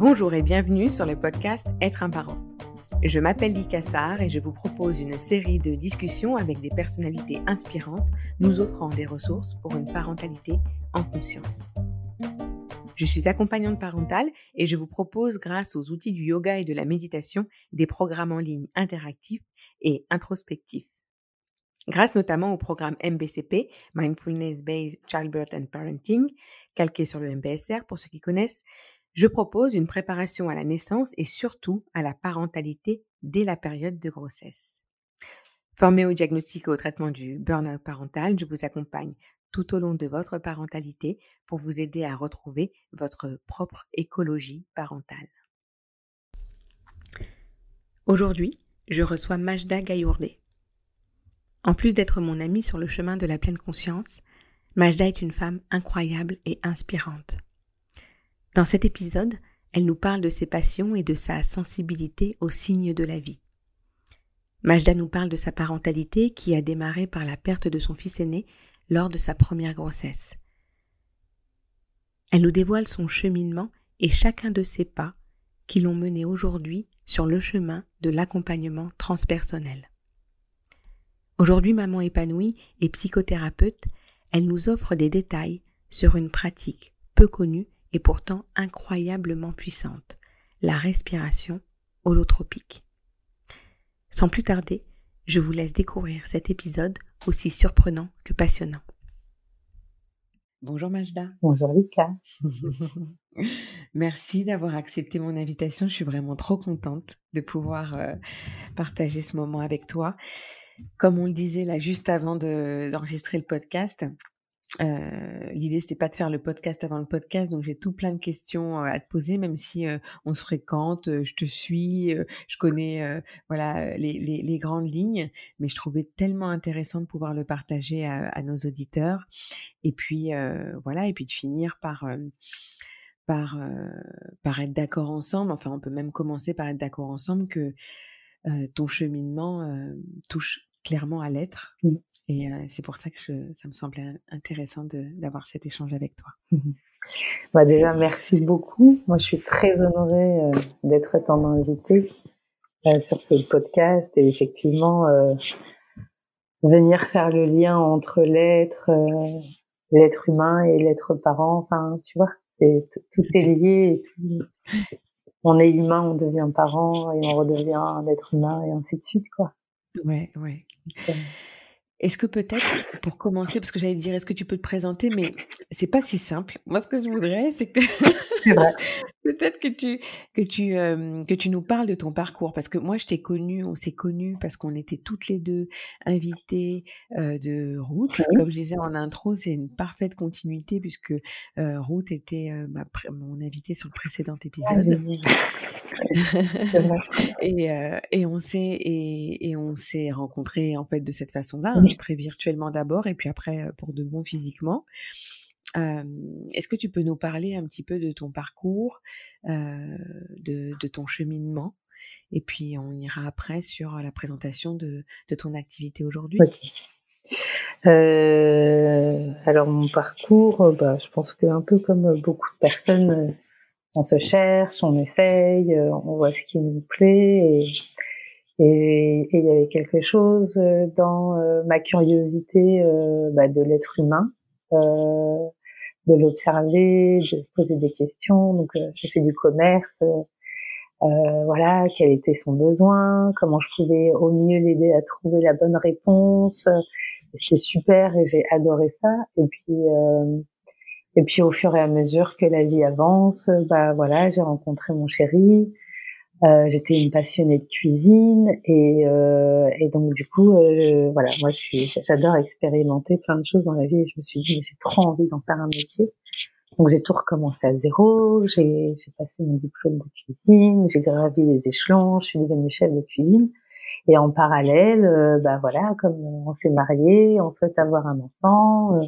Bonjour et bienvenue sur le podcast Être un parent. Je m'appelle Lee Kassar et je vous propose une série de discussions avec des personnalités inspirantes nous offrant des ressources pour une parentalité en conscience. Je suis accompagnante parentale et je vous propose, grâce aux outils du yoga et de la méditation, des programmes en ligne interactifs et introspectifs. Grâce notamment au programme MBCP, Mindfulness Based Childbirth and Parenting, calqué sur le MBSR pour ceux qui connaissent, je propose une préparation à la naissance et surtout à la parentalité dès la période de grossesse. Formé au diagnostic et au traitement du burn-out parental, je vous accompagne tout au long de votre parentalité pour vous aider à retrouver votre propre écologie parentale. Aujourd'hui, je reçois Majda Gayourdé. En plus d'être mon amie sur le chemin de la pleine conscience, Majda est une femme incroyable et inspirante. Dans cet épisode, elle nous parle de ses passions et de sa sensibilité aux signes de la vie. Majda nous parle de sa parentalité qui a démarré par la perte de son fils aîné lors de sa première grossesse. Elle nous dévoile son cheminement et chacun de ses pas qui l'ont mené aujourd'hui sur le chemin de l'accompagnement transpersonnel. Aujourd'hui, maman épanouie et psychothérapeute, elle nous offre des détails sur une pratique peu connue et pourtant incroyablement puissante, la respiration holotropique. Sans plus tarder, je vous laisse découvrir cet épisode aussi surprenant que passionnant. Bonjour Majda. Bonjour Lika. Merci d'avoir accepté mon invitation. Je suis vraiment trop contente de pouvoir euh, partager ce moment avec toi. Comme on le disait là juste avant d'enregistrer le podcast, euh, l'idée c'était pas de faire le podcast avant le podcast, donc j'ai tout plein de questions euh, à te poser, même si euh, on se fréquente, je te suis, je connais voilà les, grandes lignes, mais je trouvais tellement intéressant de pouvoir le partager à, nos auditeurs, et puis voilà, et puis de finir par par être d'accord ensemble. Enfin, on peut même commencer par être d'accord ensemble que ton cheminement touche clairement à l'être. Mmh. Et c'est pour ça que ça me semblait intéressant d'avoir cet échange avec toi. Mmh bah déjà, merci beaucoup. Moi, je suis très honorée d'être ton invitée sur ce podcast et effectivement venir faire le lien entre l'être, l'être humain et l'être parent. Enfin, tu vois, tout est lié. on est humain, on devient parent et on redevient un être humain et ainsi de suite, quoi. Ouais, ouais. Est-ce que peut-être, pour commencer, parce que j'allais dire, est-ce que tu peux te présenter, mais c'est pas si simple. Moi, ce que je voudrais, c'est que peut-être que tu que tu que tu nous parles de ton parcours, parce que moi, je t'ai connue, on s'est connus parce qu'on était toutes les deux invitées de Route. Comme je disais en intro, c'est une parfaite continuité puisque Route était mon invitée sur le précédent ah, épisode. et, euh, et on s'est et, et, on s'est rencontrés en fait de cette façon-là, hein, très virtuellement d'abord et puis après euh, pour de bon physiquement. Euh, Est-ce que tu peux nous parler un petit peu de ton parcours, euh, de, de, ton cheminement? Et puis on ira après sur la présentation de, de ton activité aujourd'hui. Euh, alors mon parcours, bah, je pense que un peu comme beaucoup de personnes, on se cherche, on essaye, euh, on voit ce qui nous plaît. Et il y avait quelque chose euh, dans euh, ma curiosité bah, de l'être humain, de l'observer, de poser des questions. Donc j'ai fait du commerce. voilà, quel était son besoin, comment je pouvais au mieux l'aider à trouver la bonne réponse. C'est super et j'ai adoré ça. Et puis et puis au fur et à mesure que la vie avance, bah voilà, j'ai rencontré mon chéri. Euh, J'étais une passionnée de cuisine et, euh, et donc du coup, euh, voilà, moi j'adore expérimenter plein de choses dans la vie et je me suis dit mais j'ai trop envie d'en faire un métier. Donc j'ai tout recommencé à zéro, j'ai passé mon diplôme de cuisine, j'ai gravi les échelons, je suis devenue chef de cuisine. Et en parallèle, euh, bah voilà, comme on s'est marié, on souhaite avoir un enfant.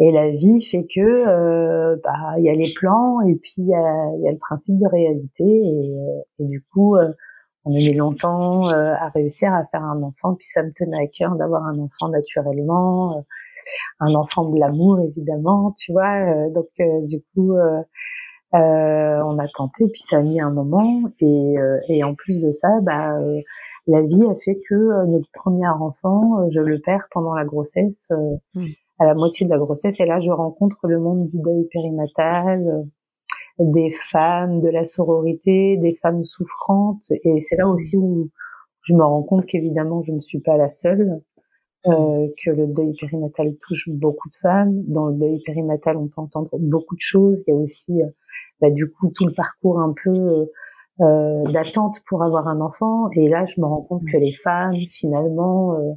Euh, et la vie fait que euh, bah il y a les plans et puis il y a, y a, le principe de réalité et, euh, et du coup euh, on a mis longtemps à réussir à faire un enfant puis ça me tenait à cœur d'avoir un enfant naturellement un enfant de l'amour évidemment tu vois donc du coup Euh, on a tenté, puis ça a mis un moment. Et, euh, et en plus de ça, bah, euh, la vie a fait que notre premier enfant, je le perds pendant la grossesse, mmh. À la moitié de la grossesse. Et là, je rencontre le monde du deuil périnatal, des femmes, de la sororité, des femmes souffrantes. Et c'est là aussi où je me rends compte qu'évidemment, je ne suis pas la seule. Euh, que le deuil périnatal touche beaucoup de femmes. Dans le deuil périnatal, on peut entendre beaucoup de choses. Il y a aussi, euh, bah, du coup, tout le parcours un peu euh, d'attente pour avoir un enfant. Et là, je me rends compte que les femmes, finalement, euh,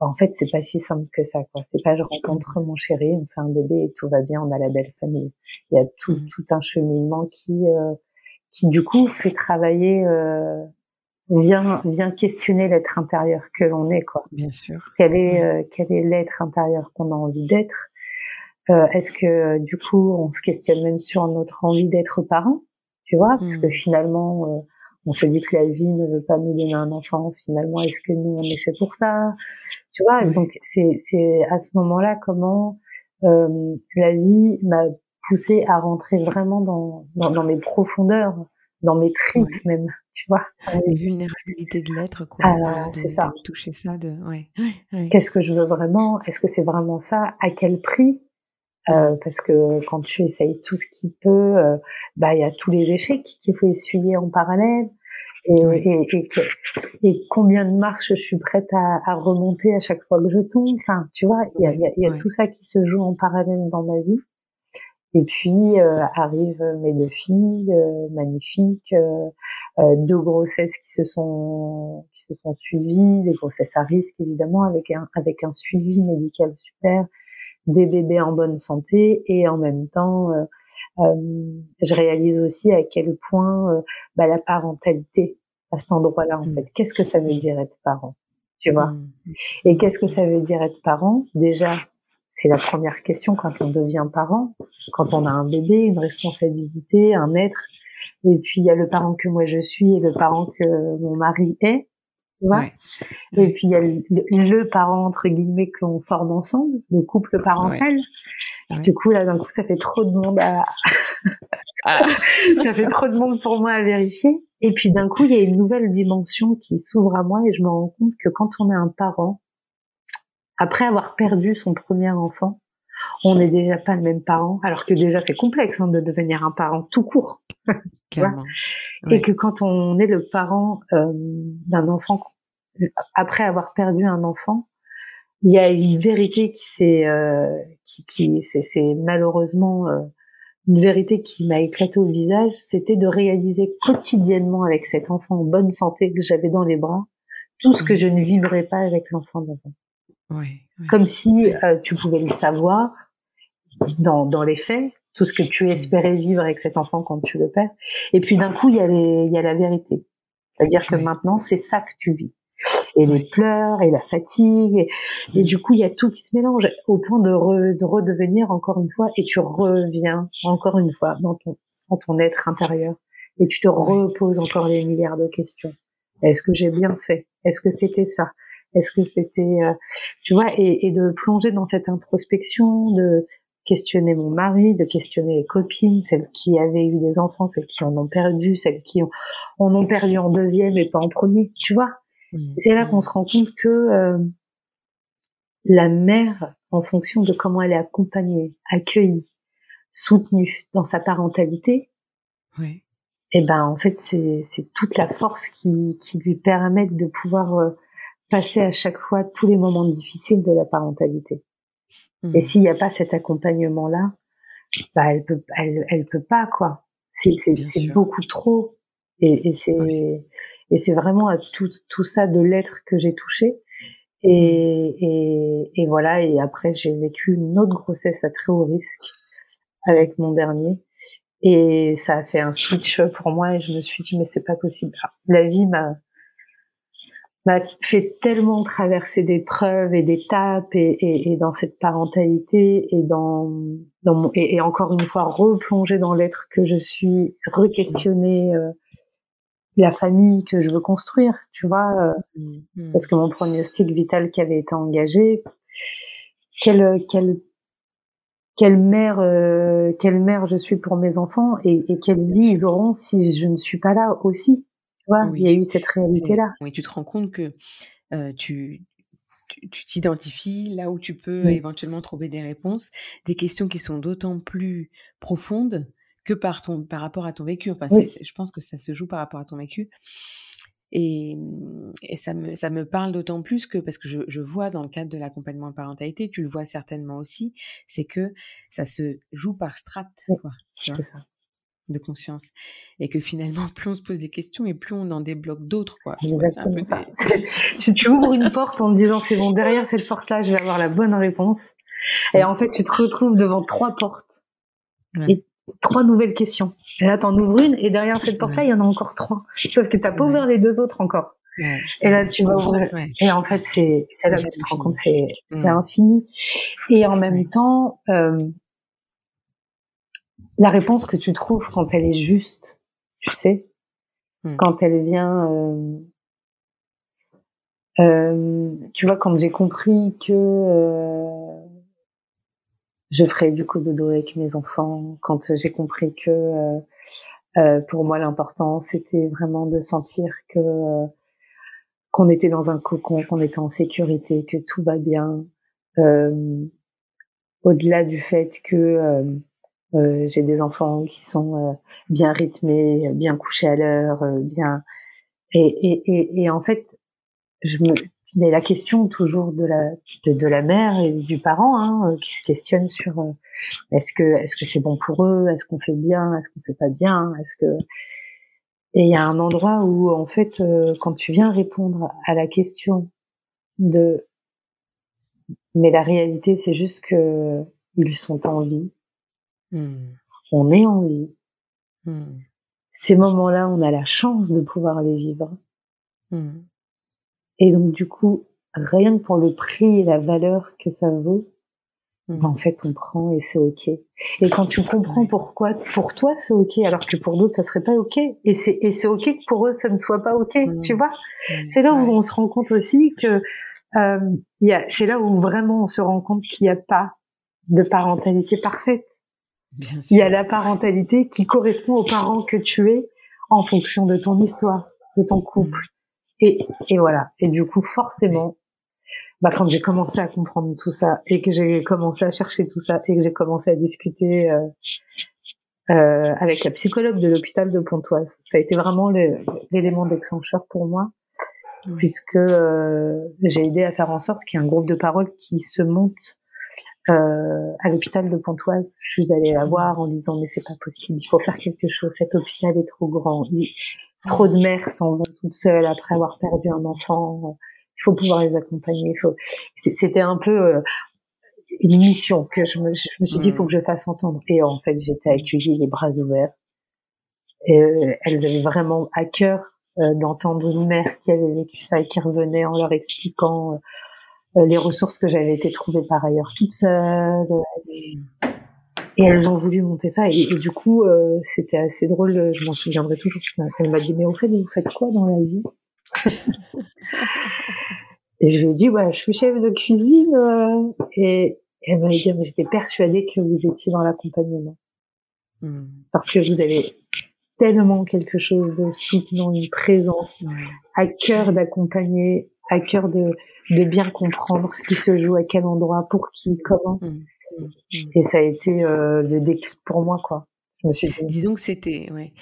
en fait, c'est pas si simple que ça. Quoi. C'est pas je rencontre mon chéri, on fait un bébé et tout va bien, on a la belle famille. Il y a tout, mmh. tout un cheminement qui, qui du coup, fait travailler vient vient questionner l'être intérieur que l'on est quoi. Bien sûr. Quel est euh, quel est l'être intérieur qu'on a envie d'être? Euh, Est-ce que du coup on se questionne même sur notre envie d'être parent Tu vois, parce que hmm. finalement euh, on se dit que la vie ne veut pas nous donner un enfant. Finalement, est-ce que nous on est fait pour ça? Tu vois, donc c'est c'est à ce moment-là comment la vie m'a poussé à rentrer vraiment dans, dans, dans mes profondeurs, dans mes tripes même tu vois. Les vulnérabilités de l'être, quoi. Alors, c'est ça. toucher ça, de, ouais. Qu'est-ce que je veux vraiment? Est-ce que c'est vraiment ça? À quel prix? Euh, parce que quand tu essayes tout ce qui peut, euh, bah il y a tous les échecs qu'il faut essuyer en parallèle. Et, et, et, et, combien de marches je suis prête à, à, remonter à chaque fois que je tombe. Enfin, tu vois, il y a, y a, y a tout ça qui se joue en parallèle dans ma vie. Et puis euh, arrivent mes deux filles euh, magnifiques, euh, euh, deux grossesses qui se sont qui se sont suivies, des grossesses à risque évidemment avec un avec un suivi médical super, des bébés en bonne santé et en même temps je réalise aussi à quel point bah, la parentalité à cet endroit-là en mmh. fait, qu'est-ce que ça veut dire être parent, tu vois? Mmh. Et qu'est-ce que ça veut dire être parent? Déjà c'est la première question quand on devient parent, quand on a un bébé, une responsabilité, un être. Et puis il y a le parent que moi je suis et le parent que mon mari est. Tu vois? Et puis il y a le, parent entre guillemets que l'on forme ensemble, le couple parental. Du coup là d'un coup ça fait trop de monde à ah. ça fait trop de monde pour moi à vérifier. Et puis d'un coup il y a une nouvelle dimension qui s'ouvre à moi et je me rends compte que quand on est un parent, après avoir perdu son premier enfant, on n'est déjà pas le même parent, alors que déjà c'est complexe hein, de devenir un parent tout court. Et que quand on est le parent euh, d'un enfant, après avoir perdu un enfant, il y a une vérité qui s'est, euh, qui, qui c'est malheureusement euh, une vérité qui m'a éclaté au visage, c'était de réaliser quotidiennement avec cet enfant en bonne santé que j'avais dans les bras tout ce que je ne vivrais pas avec l'enfant d'avant. Comme si euh, tu pouvais le savoir dans, dans les faits, tout ce que tu espérais vivre avec cet enfant quand tu le perds. Et puis d'un coup, il y a, les, il y a la vérité. C'est-à-dire que maintenant, c'est ça que tu vis. Et les pleurs, et la fatigue, et, du coup, il y a tout qui se mélange au point de, de redevenir encore une fois, et tu reviens encore une fois dans ton, dans ton être intérieur, et tu te reposes encore des milliards de questions. Est-ce que j'ai bien fait? Est-ce que c'était ça? Est-ce que c'était, euh, tu vois, et, et, de plonger dans cette introspection, de questionner mon mari, de questionner les copines, celles qui avaient eu des enfants, celles qui en ont perdu, celles qui en ont perdu en deuxième et pas en premier, tu vois? Mmh. C'est là qu'on se rend compte que euh, la mère, en fonction de comment elle est accompagnée, accueillie, soutenue dans sa parentalité, oui. et eh ben en fait c'est toute la force qui, qui lui permet de pouvoir euh, passer à chaque fois tous les moments difficiles de la parentalité. Et mmh. s'il n'y a pas cet accompagnement-là, bah elle peut, elle, elle peut pas quoi. C'est beaucoup trop. Et, et c'est et c'est vraiment à tout, tout ça de l'être que j'ai touché. Et, mmh. et, et, voilà. Et après, j'ai vécu une autre grossesse à très haut risque avec mon dernier. Et ça a fait un switch pour moi. Et je me suis dit, mais c'est pas possible. la vie m'a m'a fait tellement traverser d'épreuves et d'étapes et, et, et, dans cette parentalité et dans, dans mon, et, encore une fois replonger dans l'être que je suis, re-questionner euh, la famille que je veux construire, tu vois, euh, mmh. parce que mon pronostic vital qui avait été engagé, quel, quel quelle mère, euh, quelle mère je suis pour mes enfants et, et quelle vie ils auront si je ne suis pas là aussi. Tu vois, il y a eu cette réalité-là. Oui, tu te rends compte que euh, tu tu t'identifies là où tu peux éventuellement trouver des réponses, des questions qui sont d'autant plus profondes que par ton par rapport à ton vécu. Enfin, je pense que ça se joue par rapport à ton vécu. Et, et ça, me, ça me parle d'autant plus que, parce que je, je, vois dans le cadre de l'accompagnement de parentalité, tu le vois certainement aussi, c'est que ça se joue par strates, quoi, de conscience. Et que finalement, plus on se pose des questions et plus on en débloque d'autres, quoi. si tu ouvres une porte en te disant, c'est bon, derrière cette porte-là, je vais avoir la bonne réponse. Et en fait, tu te retrouves devant trois portes. Et trois nouvelles questions. Et là, t'en ouvres une, et derrière cette porte-là, il y en a encore trois. Sauf que t'as pas ouvert les deux autres encore. Et là, tu vas ouvrir. Et en fait, c'est là que tu te rends compte, c'est c'est infini. Et en même temps, euh, la réponse que tu trouves quand elle est juste, tu sais, hmm. quand elle vient. Euh, euh, tu vois, quand j'ai compris que je ferai du coup dodo avec mes enfants quand j'ai compris que euh, euh, pour moi l'important c'était vraiment de sentir que euh, qu'on était dans un cocon, qu'on était en sécurité, que tout va bien. Au-delà du fait que j'ai des enfants qui sont bien rythmés, bien couchés à l'heure, bien et, et, et, et en fait je me il y a la question toujours de la de, la mère et du parent hein, euh, qui se questionne sur euh, est-ce que est-ce que c'est bon pour eux, est-ce qu'on fait bien, est-ce qu'on fait pas bien, est-ce que et il y a un endroit où en fait euh, quand tu viens répondre à la question de mais la réalité c'est juste que ils sont en vie, mmh. on est en vie. Mmh. Ces moments-là, on a la chance de pouvoir les vivre. Mmh. Et donc, du coup, rien que pour le prix et la valeur que ça vaut, mmh. en fait, on prend et c'est ok. Et quand tu comprends pourquoi, pour toi, c'est ok, alors que pour d'autres, ça serait pas ok. Et c'est, et c'est ok que pour eux, ça ne soit pas ok, mmh. tu vois? Mmh. C'est là où on se rend compte aussi que, euh, y a, c'est là où vraiment on se rend compte qu'il n'y a pas de parentalité parfaite. Bien sûr. Il y a la parentalité qui correspond aux parents que tu es en fonction de ton histoire, de ton couple, et, et voilà. Et du coup, forcément, bah, quand j'ai commencé à comprendre tout ça et que j'ai commencé à chercher tout ça et que j'ai commencé à discuter euh, euh, avec la psychologue de l'hôpital de Pontoise, ça a été vraiment l'élément déclencheur pour moi, puisque euh, j'ai aidé à faire en sorte qu'il y ait un groupe de parole qui se monte euh, à l'hôpital de Pontoise. Je suis allée la voir en disant mais c'est pas possible, il faut faire quelque chose. Cet hôpital est trop grand. Trop de mères s'en vont toutes seules après avoir perdu un enfant. Il faut pouvoir les accompagner. C'était un peu euh, une mission que je me, je me suis dit, il faut que je fasse entendre. Et en fait, j'étais accueillie les bras ouverts. Euh, elles avaient vraiment à cœur euh, d'entendre une mère qui avait vécu ça et qui revenait en leur expliquant les ressources que j'avais été trouvées par ailleurs toute seule. Et elles ont voulu monter ça. Et, du coup, euh, c'était assez drôle. Je m'en souviendrai toujours. Elle m'a dit, mais au fait, vous faites quoi dans la vie? Et je lui ai dit, bah, je suis chef de cuisine. Euh, et elle m'a dit, mais j'étais persuadée que vous étiez dans l'accompagnement. Hmm. Parce que vous avez tellement quelque chose de soutenant, une présence, à cœur d'accompagner, à cœur de, de bien comprendre ce qui se joue, à quel endroit, pour qui, comment. Hmm. Et ça a été euh, le déclic pour moi, quoi. Je me suis Disons que c'était, ouais.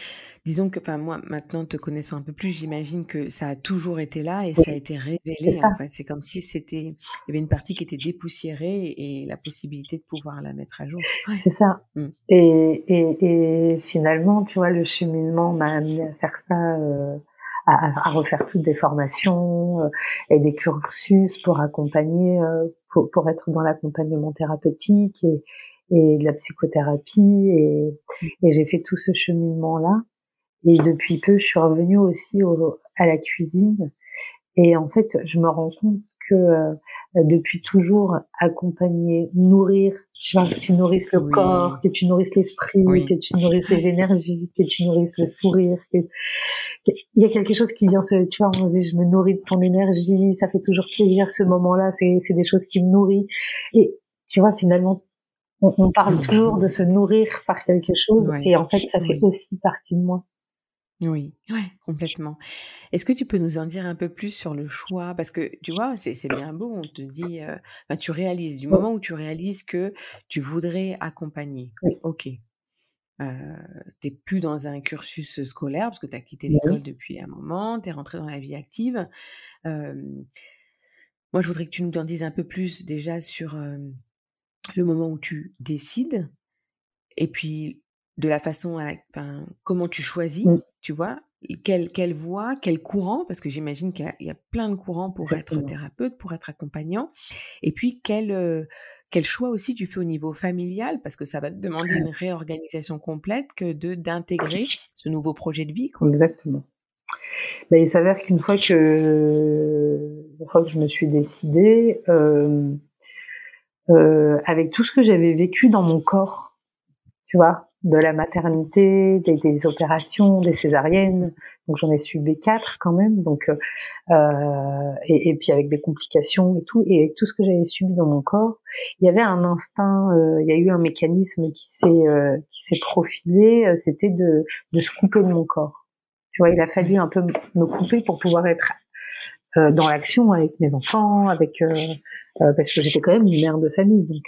Disons que, enfin, moi, maintenant, te connaissant un peu plus, j'imagine que ça a toujours été là et ça a été révélé, en fait. C'est comme si c'était, il y avait une partie qui était dépoussiérée et la possibilité de pouvoir la mettre à jour. C'est ça. Mmh. Et, et, et, finalement, tu vois, le cheminement m'a amené à faire ça, euh, à, à, refaire toutes des formations euh, et des cursus pour accompagner, euh, pour, pour, être dans l'accompagnement thérapeutique et, et de la psychothérapie. Et, et j'ai fait tout ce cheminement là et depuis peu je suis revenue aussi au, à la cuisine. Et en fait je me rends compte que euh, depuis toujours accompagner, nourrir, tu vois, que tu nourrisses le corps, que tu nourrisses l'esprit, que tu nourrisses les énergies, que tu nourrisses le sourire. Que, il y a quelque chose qui vient se, tu vois, on dit, je me nourris de ton énergie, ça fait toujours plaisir ce moment-là, c'est, c'est des choses qui me nourrissent. Et tu vois, finalement, on, parle toujours de se nourrir par quelque chose, et en fait, ça fait aussi partie de moi. Oui, ouais, complètement. Est-ce que tu peux nous en dire un peu plus sur le choix? Parce que tu vois, c'est bien beau, on te dit, euh, tu réalises, du moment où tu réalises que tu voudrais accompagner, ok, euh, tu n'es plus dans un cursus scolaire parce que tu as quitté l'école depuis un moment, tu es rentré dans la vie active. moi, je voudrais que tu nous en dises un peu plus déjà sur le moment où tu décides et puis de la façon, à, comment tu choisis, tu vois, quelle, quelle voie, quel courant, parce que j'imagine qu'il y, a plein de courants pour être thérapeute, pour être accompagnant, et puis quel, quel choix aussi tu fais au niveau familial, parce que ça va te demander une réorganisation complète que de d'intégrer ce nouveau projet de vie. Exactement. Ben, il s'avère qu'une fois que, une fois que je me suis décidée, euh, euh, avec tout ce que j'avais vécu dans mon corps, tu vois, de la maternité, des, des opérations, des césariennes. Donc j'en ai subi quatre quand même. Donc euh, euh, et, et, puis avec des complications et tout, et avec tout ce que j'avais subi dans mon corps, il y avait un instinct, euh, il y a eu un mécanisme qui s'est euh, qui s'est profilé, euh, c'était de de se couper de mon corps. Tu vois, il a fallu un peu me couper pour pouvoir être dans l'action avec mes enfants, avec parce que j'étais quand même une mère de famille, donc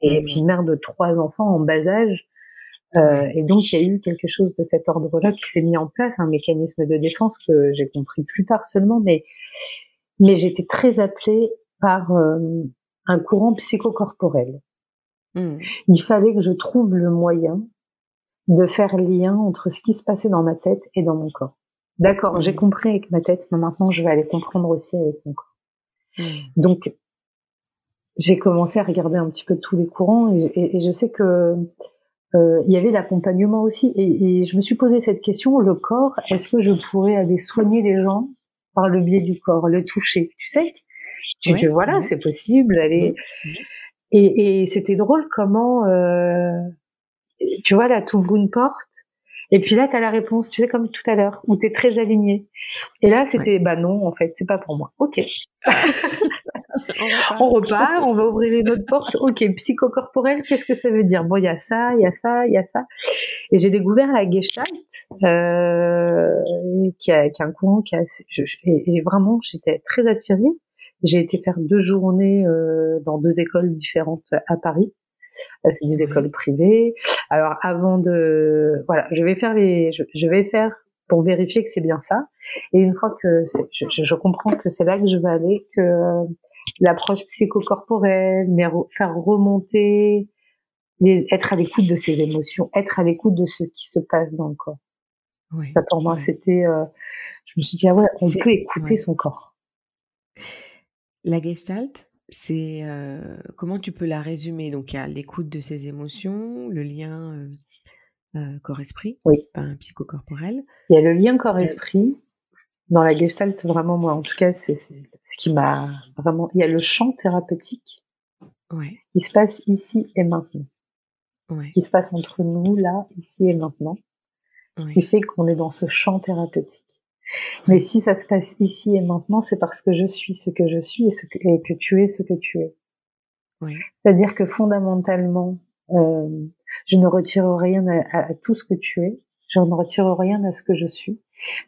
et puis une mère de trois enfants en bas âge. Euh, et donc il y a eu quelque chose de cet ordre-là qui s'est mis en place, un mécanisme de défense que j'ai compris plus tard seulement, mais mais j'étais très appelée par euh, un courant psychocorporel. Mmh. Il fallait que je trouve le moyen de faire lien entre ce qui se passait dans ma tête et dans mon corps. D'accord, j'ai mmh. compris avec ma tête, mais maintenant je vais aller comprendre aussi avec mon corps. Mmh. Donc j'ai commencé à regarder un petit peu tous les courants et je sais que euh, il y avait l'accompagnement aussi. Et, et, je me suis posé cette question, le corps, est-ce que je pourrais aller soigner les gens par le biais du corps, le toucher, tu sais? Tu te voilà, c'est possible, aller... Et, et c'était drôle comment, euh, tu vois, là, t'ouvres une porte, et puis là, tu as la réponse, tu sais, comme tout à l'heure, où tu es très aligné. Et là, c'était, bah non, en fait, c'est pas pour moi. Ok. on repart, on va ouvrir les autres portes. Ok, psychocorporel, qu'est-ce que ça veut dire? Bon, il y a ça, il y a ça, il y a ça. Et j'ai découvert la Gestalt, euh, qui, a, qui a un courant qui a assez, et, vraiment, j'étais très attirée. J'ai été faire deux journées euh, dans deux écoles différentes à Paris. Euh, c'est des écoles privées. Alors avant de, voilà, je vais faire les, je, vais faire pour vérifier que c'est bien ça. Et une fois que je, je, comprends que c'est là que je vais aller, que l'approche psychocorporelle, mais faire remonter, être à l'écoute de ses émotions, être à l'écoute de ce qui se passe dans le corps. Oui, ça pour moi, c'était, euh, je me suis dit ah ouais, on peut écouter son corps. La Gestalt, c'est euh, comment tu peux la résumer? Donc il y a l'écoute de ses émotions, le lien euh, corps-esprit, oui. psychocorporel. Il y a le lien corps-esprit. Dans la Gestalt, vraiment, moi, en tout cas, c'est ce qui m'a vraiment. Il y a le champ thérapeutique, ouais. ce qui se passe ici et maintenant, ouais. ce qui se passe entre nous là, ici et maintenant, ouais. qui fait qu'on est dans ce champ thérapeutique. Mais si ça se passe ici et maintenant, c'est parce que je suis ce que je suis et, ce que, et que tu es ce que tu es. C'est-à-dire que fondamentalement, euh, je ne retire rien à, à, tout ce que tu es, je ne retire rien à ce que je suis.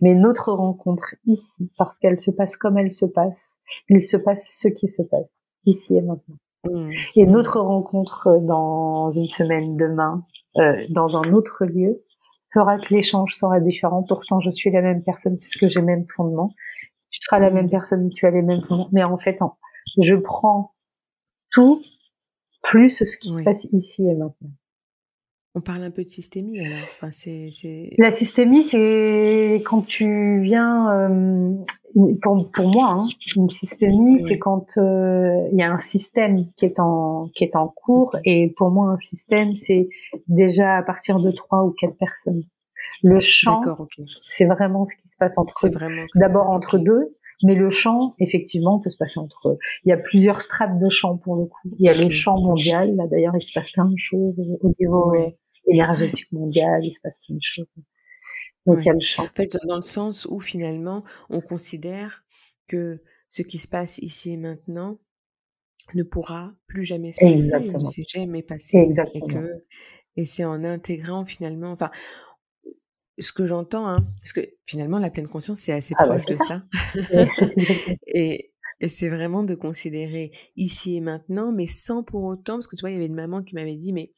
Mais notre rencontre ici, parce qu'elle se passe comme elle se passe, il se passe ce qui se passe, ici et maintenant. Mmh. Et notre rencontre dans une semaine demain, euh, dans un autre lieu, fera que l'échange sera différent. Pourtant, je suis la même personne puisque j'ai le même fondement. Tu seras la même personne, tu as les mêmes fondements. Mais en fait, je prends tout plus ce qui se passe ici et maintenant. On parle un peu de systémie alors. Enfin, La systémie, c'est quand tu viens. Euh, pour, pour moi, hein, une systémie, c'est quand euh, il y a un système qui est en qui est en cours. Et pour moi, un système, c'est déjà à partir de trois ou quatre personnes. Le champ, c'est vraiment ce qui se passe entre. D'abord entre deux, mais le champ, effectivement, peut se passer entre. Il y a plusieurs strates de champ pour le coup. Il y a le champ mondial. Là, d'ailleurs, il se passe plein de choses au niveau énergétique mondiale, il se passe plein de choses. Donc il y a le champ. En fait, dans le sens où finalement, on considère que ce qui se passe ici et maintenant ne pourra plus jamais se passer, ne s'est jamais passé. Exactement. Et, que, et c'est en intégrant finalement, enfin, ce que j'entends, hein, parce que finalement la pleine conscience c'est assez ah bah, proche de ça. et, et c'est vraiment de considérer ici et maintenant, mais sans pour autant, parce que tu vois, il y avait une maman qui m'avait dit, mais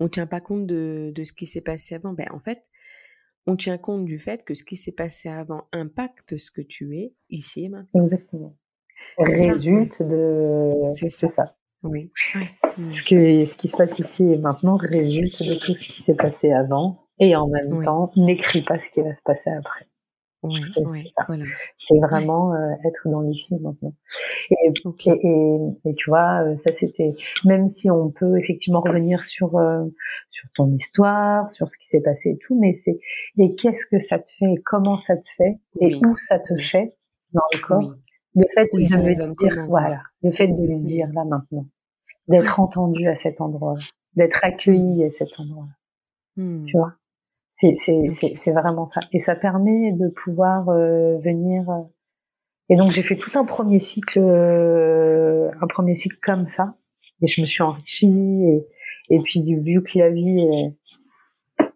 on tient pas compte de, de ce qui s'est passé avant. Ben, en fait, on tient compte du fait que ce qui s'est passé avant impacte ce que tu es ici et maintenant. Exactement. Résulte de. C'est ça. Oui. Ce, que, ce qui se passe ici et maintenant résulte de tout ce qui s'est passé avant et en même temps n'écrit pas ce qui va se passer après. Oui, c'est vraiment euh, être dans l'ici maintenant. Et, et, et, tu vois, euh, ça c'était, même si on peut effectivement revenir sur euh, sur ton histoire, sur ce qui s'est passé et tout, mais c'est et qu'est-ce que ça te fait, et comment ça te fait, et où ça te fait dans le corps. Le fait de le dire, voilà, le fait de le dire là maintenant, d'être entendu à cet endroit, d'être accueilli à cet endroit, mmh. tu vois? C'est vraiment ça. Et ça permet de pouvoir euh, venir. Euh, et donc j'ai fait tout un premier cycle, euh, un premier cycle comme ça. Et je me suis enrichie. Et, et puis vu que la vie est,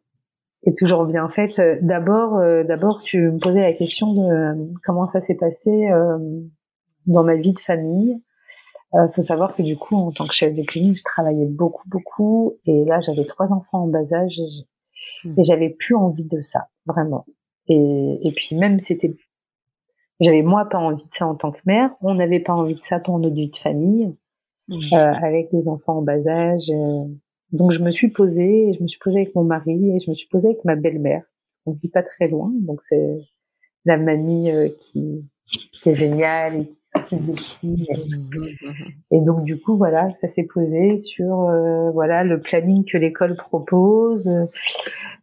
est toujours bien faite, d'abord, d'abord tu me posais la question de comment ça s'est passé dans ma vie de famille. Il faut savoir que du coup, en tant que chef de clinique, je travaillais beaucoup, beaucoup. Et là, j'avais trois enfants en bas âge. Et j'avais plus envie de ça, vraiment. Et, et puis même c'était, j'avais moi pas envie de ça en tant que mère. On n'avait pas envie de ça pour notre vie de famille, mmh. euh, avec des enfants en bas âge. Euh. Donc je me suis posée, je me suis posée avec mon mari et je me suis posée avec ma belle-mère. On vit pas très loin, donc c'est la mamie euh, qui, qui est géniale et et donc du coup voilà, ça s'est posé sur euh, voilà le planning que l'école propose.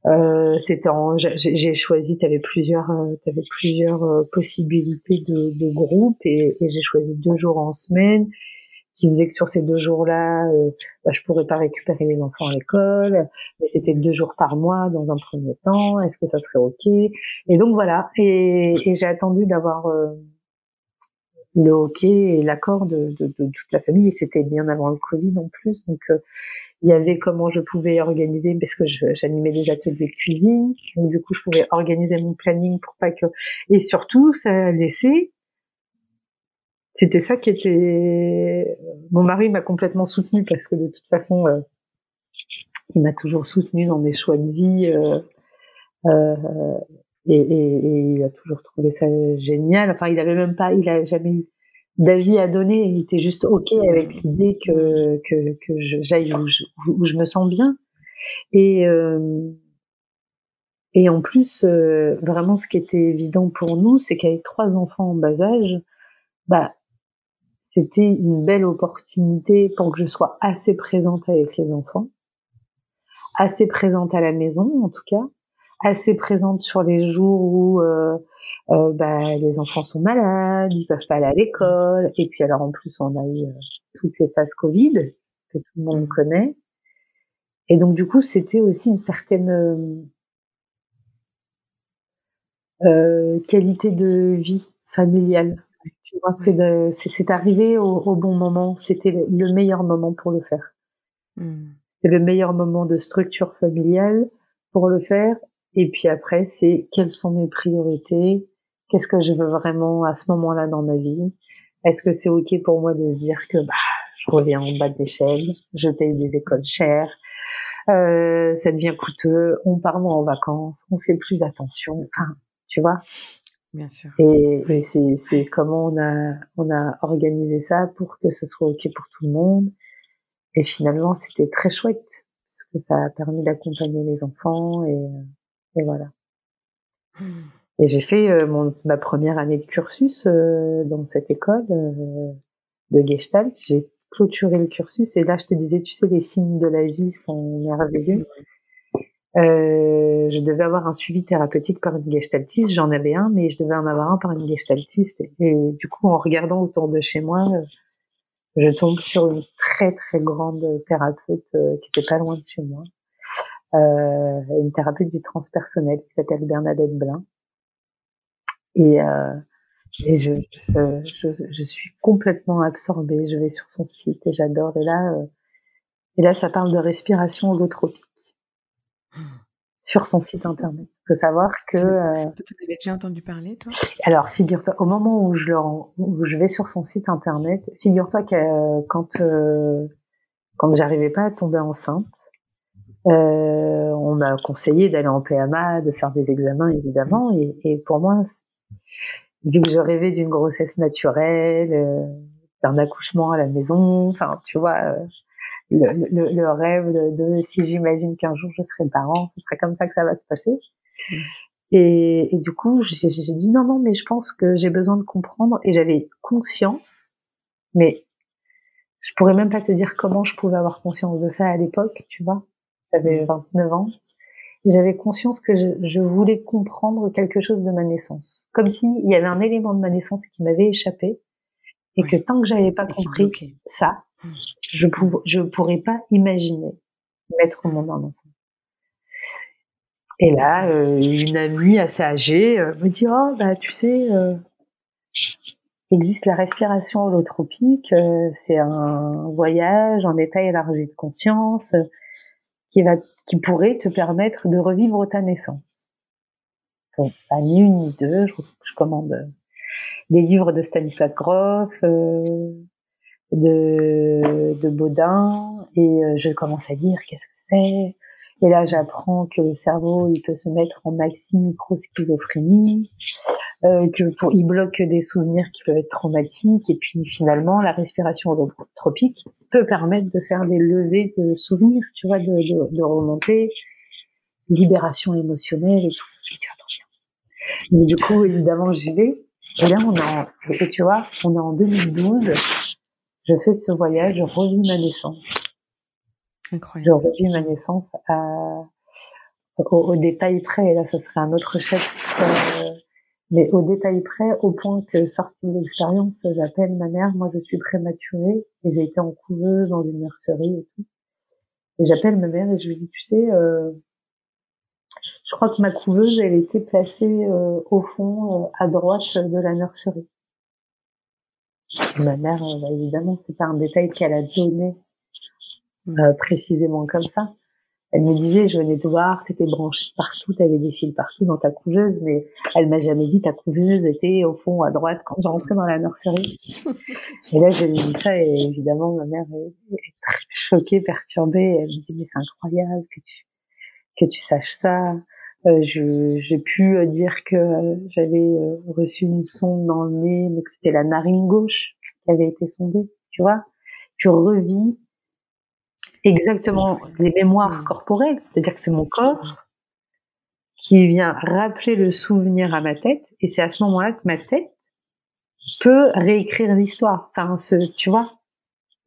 Euh, c'était j'ai choisi, tu avais plusieurs, euh, avais plusieurs euh, possibilités de, de groupe et, et j'ai choisi deux jours en semaine qui faisait que sur ces deux jours-là, euh, bah, je pourrais pas récupérer les enfants à l'école, mais c'était deux jours par mois dans un premier temps. Est-ce que ça serait ok? Et donc voilà. Et, et j'ai attendu d'avoir le hockey et l'accord de, de, de, toute la famille. Et c'était bien avant le Covid en plus. Donc, euh, il y avait comment je pouvais organiser, parce que j'animais des ateliers de cuisine. Donc, du coup, je pouvais organiser mon planning pour pas que... Et surtout, ça laissait... C'était ça qui était... Mon mari m'a complètement soutenu parce que de toute façon, euh, il m'a toujours soutenu dans mes choix de vie. Euh, euh, et, et, et, il a toujours trouvé ça génial. Enfin, il avait même pas, il a jamais eu d'avis à donner. Il était juste ok avec l'idée que que, que j'aille où où je me sens bien. Et euh, et en plus, euh, vraiment, ce qui était évident pour nous, c'est qu'avec trois enfants en bas âge, bah c'était une belle opportunité pour que je sois assez présente avec les enfants, assez présente à la maison en tout cas, assez présente sur les jours où euh, euh, bah, les enfants sont malades, ils peuvent pas aller à l'école, et puis alors en plus on a eu euh, toutes les phases Covid que tout le monde connaît, et donc du coup c'était aussi une certaine euh, qualité de vie familiale. Tu vois c'est arrivé au, bon moment, c'était le meilleur moment pour le faire. Mmh. C'est le meilleur moment de structure familiale pour le faire et puis après, c'est quelles sont mes priorités? Qu'est-ce que je veux vraiment à ce moment-là dans ma vie? Est-ce que c'est ok pour moi de se dire que bah, je reviens en bas de l'échelle, je paye des écoles chères, euh, ça devient coûteux, on part moins en vacances, on fait plus attention, enfin, tu vois? Bien sûr. Et, et c'est comment on a on a organisé ça pour que ce soit ok pour tout le monde. Et finalement, c'était très chouette parce que ça a permis d'accompagner les enfants et et voilà. Et j'ai fait euh, mon, ma première année de cursus euh, dans cette école euh, de Gestalt. J'ai clôturé le cursus et là, je te disais, tu sais, les signes de la vie sont merveilleux. je devais avoir un suivi thérapeutique par une gestaltiste. J'en avais un, mais je devais en avoir un par une gestaltiste. Et, du coup, en regardant autour de chez moi, je tombe sur une très très grande thérapeute qui était pas loin de chez moi euh, une thérapeute du transpersonnel qui s'appelle Bernadette Blin. Et, euh, Et je, je, je, suis complètement absorbée. Je vais sur son site et j'adore. Et là, euh, et là, ça parle de respiration holotropique sur son site internet. Il faut savoir que. Euh, tu avais déjà entendu parler, toi? Alors, figure-toi, au moment où je, le, où je vais sur son site internet, figure-toi que euh, quand euh, quand j'arrivais pas à tomber enceinte, on m'a conseillé d'aller en PMA, de faire des examens évidemment, et, et pour moi, vu que je rêvais d'une grossesse naturelle, euh, d'un accouchement à la maison, enfin, tu vois, euh, le, le, le, rêve de, si j'imagine qu'un jour je serai parent, ce serait comme ça que ça va se passer. Mm. Et, et, du coup, j'ai dit non, non, mais je pense que j'ai besoin de comprendre, et j'avais conscience, mais je pourrais même pas te dire comment je pouvais avoir conscience de ça à l'époque, tu vois. J'avais 29 mm. ans j'avais conscience que je, je, voulais comprendre quelque chose de ma naissance. Comme s'il y avait un élément de ma naissance qui m'avait échappé et que tant que j'avais pas compris ça, hmm. je ne je pourrais pas imaginer mettre au monde un enfant. Et là, euh, une amie assez âgée euh, me dit oh bah tu sais, euh, existe la respiration holotropique, euh, c'est un voyage en état élargi de conscience qui va, qui pourrait te permettre de revivre ta naissance. Bon, pas ni une ni deux, je, commande euh, des livres de Stanislas Grof, euh, de, de Baudin, et euh, je commence à lire qu'est-ce que c'est, et là, j'apprends que le cerveau, il peut se mettre en maxi micro schizophrénie, euh, que pour, il bloque des souvenirs qui peuvent être traumatiques, et puis finalement, la respiration holotropique peut permettre de faire des levées de souvenirs, tu vois, de, de, de remonter, libération émotionnelle et tout. Je dis, attends, bien. Mais du coup, évidemment, j'y vais. Et là, on est en, et tu vois, on est en 2012. Je fais ce voyage, je revis ma naissance. Incroyable. Je revis ma naissance à, au, au, détail près. Et là, ce serait un autre chef. Euh, mais au détail près, au point que sortie de l'expérience, j'appelle ma mère. Moi, je suis prématurée et j'ai été en couveuse dans une nurserie et tout. Et j'appelle ma mère et je lui dis, tu sais, euh, je crois que ma couveuse, elle était placée euh, au fond, euh, à droite de la nurserie. ma mère, euh, bah, évidemment, c'est pas un détail qu'elle a donné. Euh, précisément comme ça. Elle me disait, je venais te voir, t'étais branché partout, t'avais des fils partout dans ta couveuse, mais elle m'a jamais dit ta couveuse était au fond à droite quand j'entrais dans la nurserie. et là, je lui dis ça et évidemment, ma mère est, très choquée, perturbée. Elle me dit, mais c'est incroyable que tu, que tu saches ça. Euh, j'ai pu dire que j'avais euh, reçu une sonde dans le nez, mais que c'était la narine gauche qui avait été sondée, tu vois. Tu revis exactement les mémoires corporelles, c'est-à-dire que c'est mon corps qui vient rappeler le souvenir à ma tête, et c'est à ce moment-là que ma tête peut réécrire l'histoire. Enfin, ce, tu vois.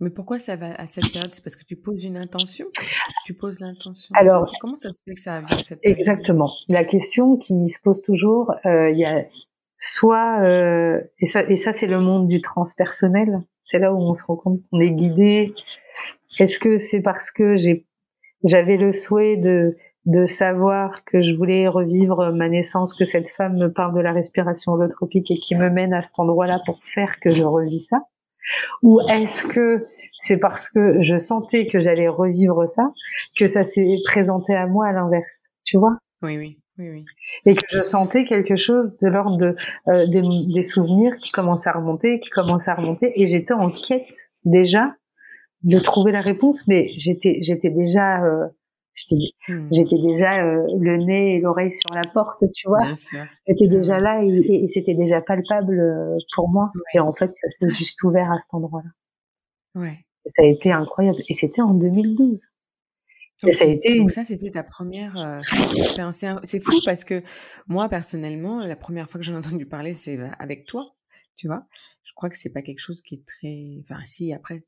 Mais pourquoi ça va à cette période? C'est parce que tu poses une intention? Tu poses l'intention. Alors, comment ça se fait que ça vient à cette période? Exactement. La question qui se pose toujours, euh, il y a soit euh, et ça et ça c'est le monde du transpersonnel c'est là où on se rend compte qu'on est guidé. Est-ce que c'est parce que j'ai j'avais le souhait de de savoir que je voulais revivre ma naissance que cette femme me parle de la respiration holotropique et qui me mène à cet endroit-là pour faire que je revis ça? Ou est-ce que c'est parce que je sentais que j'allais revivre ça que ça s'est présenté à moi à l'inverse? Tu vois? Oui oui oui, oui. Et que je sentais quelque chose de l'ordre de, euh, des, des, souvenirs qui commençaient à remonter, qui commençaient à remonter, et j'étais en quête déjà de trouver la réponse, mais j'étais j'étais déjà euh, hmm. j'étais déjà euh, le nez et l'oreille sur la porte, tu vois. J'étais déjà là et, et, c'était déjà palpable euh, pour moi. Et en fait, ça s'est juste ouvert à cet endroit-là. Ouais. Et ça a été incroyable. Et c'était en 2012. Donc, ça a été donc ça, c'était ta première euh, expérience. C'est fou parce que moi, personnellement, la première fois que j'en ai entendu parler, c'est bah, avec toi, tu vois? Je crois que c'est pas quelque chose qui est très... Enfin, si, après,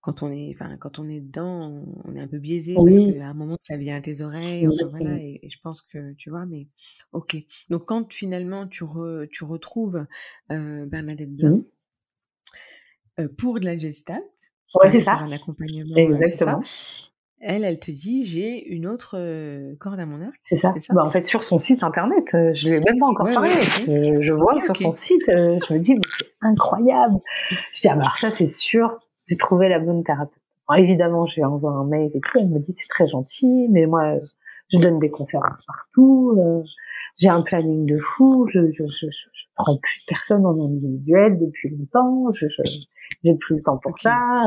quand on est, enfin, quand on est dedans, on est un peu biaisé parce qu'à un moment, ça vient à tes oreilles, enfin, voilà, et, je pense que, tu vois, mais ok. Donc, quand finalement, tu, re, tu retrouves euh, Bernadette Blanc mmh. euh, pour de la gestalt, ouais, c'est ça. un accompagnement, Exactement. Ça, elle, elle te dit j'ai une autre corde à mon arc. C'est ça. ça? Bah, en fait, sur son site internet, je lui ai même pas encore parlé. je, vois sur son site, je me dis c'est incroyable. Je dis ah bah, alors ça c'est sûr, j'ai trouvé la bonne thérapeute. évidemment, je lui envoie un mail et tout. Elle me dit c'est très gentil, mais moi je donne des conférences partout. j'ai un planning de fou. Je, je, je, je prends plus personne en individuel depuis longtemps. Je, j'ai plus le temps pour ça.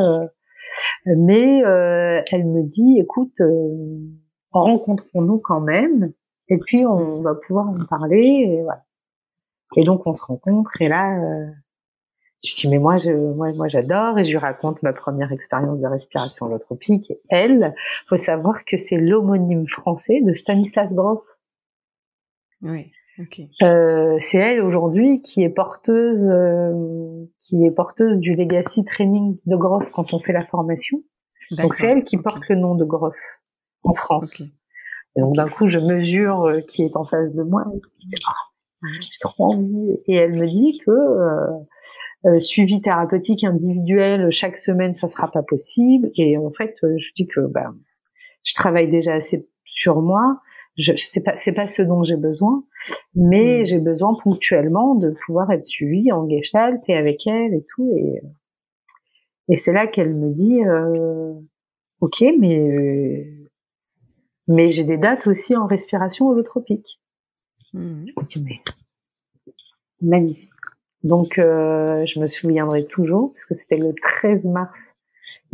Mais euh, elle me dit, écoute, euh, rencontrons-nous quand même, et puis on va pouvoir en parler. Et, voilà. et donc on se rencontre, et là, euh, je dis mais moi, moi, moi j'adore, et je lui raconte ma première expérience de respiration holotropique. Et elle, faut savoir que c'est l'homonyme français de Stanislas Grof. Oui. Euh, c'est elle aujourd'hui qui est porteuse, euh, qui est porteuse du legacy training de Groff quand on fait la formation. Donc c'est elle qui porte le nom de Groff en France. Et donc d'un coup je mesure euh, qui est en face de moi. J'ai trop envie. Et elle me dit que euh, suivi thérapeutique individuel chaque semaine ça sera pas possible. Et en fait je dis que ben je travaille déjà assez sur moi je c'est pas c'est pas ce dont j'ai besoin mais hmm. j'ai besoin ponctuellement de pouvoir être suivie en gestalt et avec elle et tout et et c'est là qu'elle me dit euh, ok mais euh, mais j'ai des dates aussi en respiration holotropique mmh. je me dis mais magnifique donc euh, je me souviendrai toujours parce que c'était le 13 mars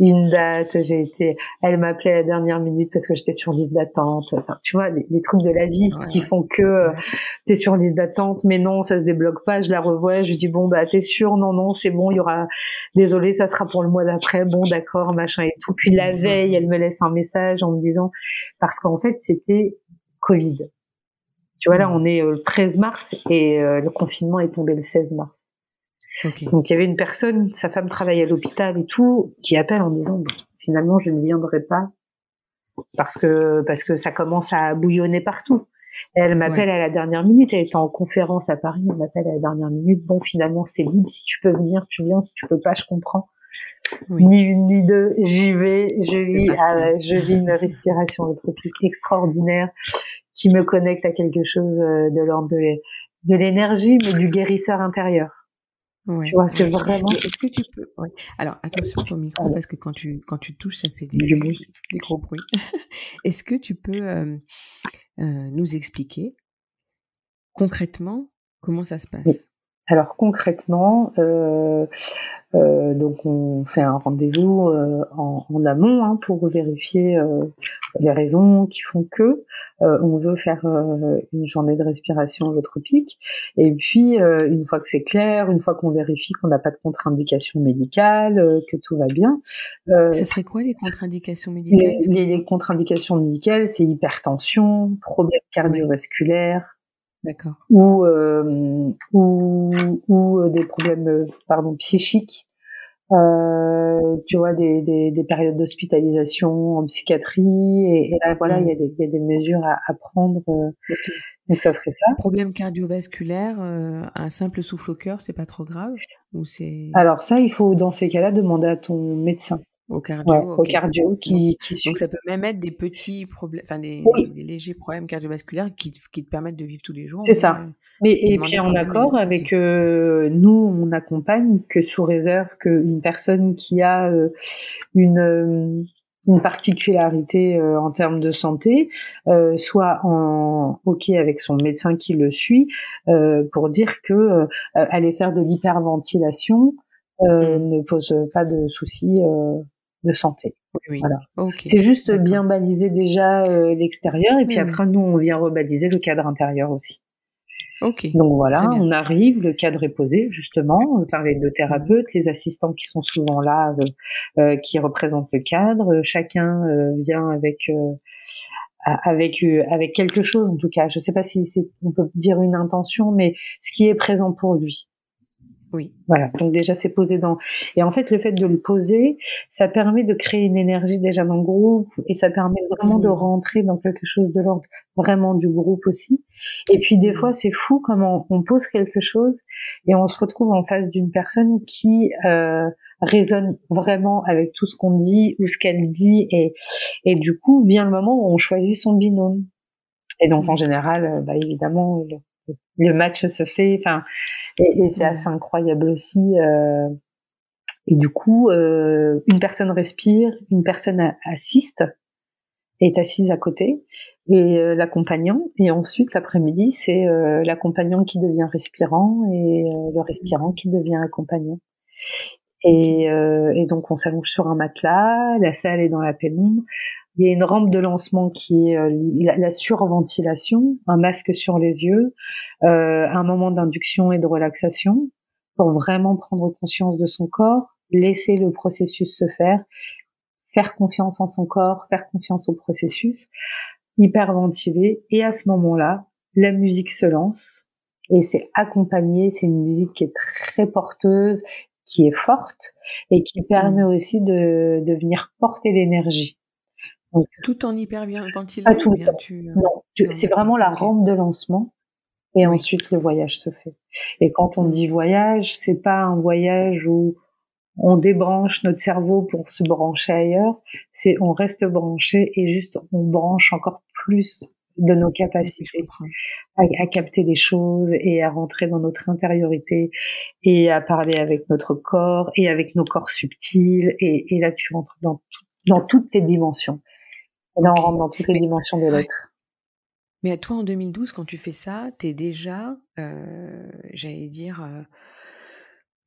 une date, j'ai été, elle m'appelait à la dernière minute parce que j'étais sur liste d'attente. Enfin, tu vois, les, trucs de la vie qui font que euh, t'es sur liste d'attente, mais non, ça se débloque pas. Je la revois, je dis bon bah t'es sûr, non non, c'est bon, il y aura, désolé, ça sera pour le mois d'après. Bon d'accord, machin et tout. Puis la veille, elle me laisse un message en me disant parce qu'en fait c'était Covid. Tu vois là, on est euh, le 13 mars et euh, le confinement est tombé le 16 mars. Donc il y avait une personne, sa femme travaille à l'hôpital et tout, qui appelle en disant finalement je ne viendrai pas parce que parce que ça commence à bouillonner partout. elle m'appelle à la dernière minute, elle était en conférence à Paris, elle m'appelle à la dernière minute. Bon finalement c'est libre, si tu peux venir tu viens, si tu peux pas je comprends. Ni une ni deux, j'y vais, je vis, ah je vis une respiration de extraordinaire qui me connecte à quelque chose euh, de l'ordre de l'énergie, mais du guérisseur intérieur. Ouais. Tu vois, c'est vraiment. Est-ce que tu peux. Ouais. Alors, attention ton micro, parce que quand tu, quand tu touches, ça fait des, des gros bruits. Est-ce que tu peux euh, euh, nous expliquer concrètement comment ça se passe? Alors concrètement, euh, euh, donc on fait un rendez-vous euh, en, en, amont hein, pour vérifier euh, les raisons qui font que euh, on veut faire une journée de respiration holotropique. Et puis une fois que c'est clair, une fois qu'on vérifie qu'on n'a pas de contre-indication médicale, que tout va bien. Ce serait quoi les contre-indications médicales? les, les contre-indications médicales, c'est hypertension, problèmes cardiovasculaires D'accord. Ou, euh, ou, ou euh, des problèmes euh, pardon, psychiques. Euh, tu vois, des, des, des périodes d'hospitalisation en psychiatrie. Et, là, voilà, il y, a des, y a des mesures à, à prendre. Euh, donc, ça serait ça. Problème cardiovasculaire, un simple souffle au cœur, c'est pas trop grave? Ou c'est Alors, ça, il faut, dans ces cas-là, demander à ton médecin. Au cardio. au cardio qui, qui Donc ça peut même être des petits problèmes, enfin des, des, légers problèmes cardiovasculaires qui, qui, te permettent de vivre tous les jours. C'est ça. Mais et puis en accord avec euh, nous, on accompagne que sous réserve qu'une personne qui a euh, une euh, une particularité en termes de santé soit en ok avec son médecin qui le suit pour dire que aller faire de l'hyperventilation mmh. ne pose pas de soucis de santé. Voilà. C'est juste bien baliser déjà euh, l'extérieur et puis après nous on vient rebaliser le cadre intérieur aussi. Ok. Donc voilà, on arrive, le cadre est posé justement par les deux thérapeutes, les assistants qui sont souvent là, euh, euh, qui représentent le cadre. Chacun vient avec avec avec quelque chose en tout cas. Je sais pas si on peut dire une intention, mais ce qui est présent pour lui. Oui. Voilà. Donc déjà c'est posé dans et en fait le fait de le poser, ça permet de créer une énergie déjà dans le groupe et ça permet vraiment de rentrer dans quelque chose de l'ordre vraiment du groupe aussi. Et puis des fois c'est fou comment on pose quelque chose et on se retrouve en face d'une personne qui euh, résonne vraiment avec tout ce qu'on dit ou ce qu'elle dit et, et du coup vient le moment où on choisit son binôme. Et donc en général, bah, évidemment, le, match se fait. Enfin, et, c'est assez incroyable aussi. Euh, et du coup, euh, une personne respire, une personne assiste, est assise à côté, et euh, l'accompagnant. Et ensuite, l'après-midi, c'est euh, l'accompagnant qui devient respirant et euh, le respirant qui devient accompagnant. Et, et donc, on s'allonge sur un matelas, la salle est dans la pénombre. Il y a une rampe de lancement qui est la, surventilation, un masque sur les yeux, un moment d'induction et de relaxation pour vraiment prendre conscience de son corps, laisser le processus se faire, faire confiance en son corps, faire confiance au processus, hyperventiler. Et à ce moment-là, la musique se lance et c'est accompagné. C'est une musique qui est très porteuse, qui est forte et qui permet mmh. aussi de, de venir porter l'énergie. Tout en hyperventilant. Pas tout le temps. Euh, non, c'est vraiment la rampe de lancement. Et ensuite, le voyage se fait. Et quand on dit voyage, c'est pas un voyage où on débranche notre cerveau pour se brancher ailleurs, c'est on reste branché et juste on branche encore plus de nos capacités à, capter des choses et à rentrer dans notre intériorité et à parler avec notre corps et avec nos corps subtils et, là tu rentres dans, dans toutes tes dimensions. Là on rentre dans toutes les dimensions de l'être. Mais à toi en 2012 quand tu fais ça, tu es déjà, euh, j'allais dire, euh,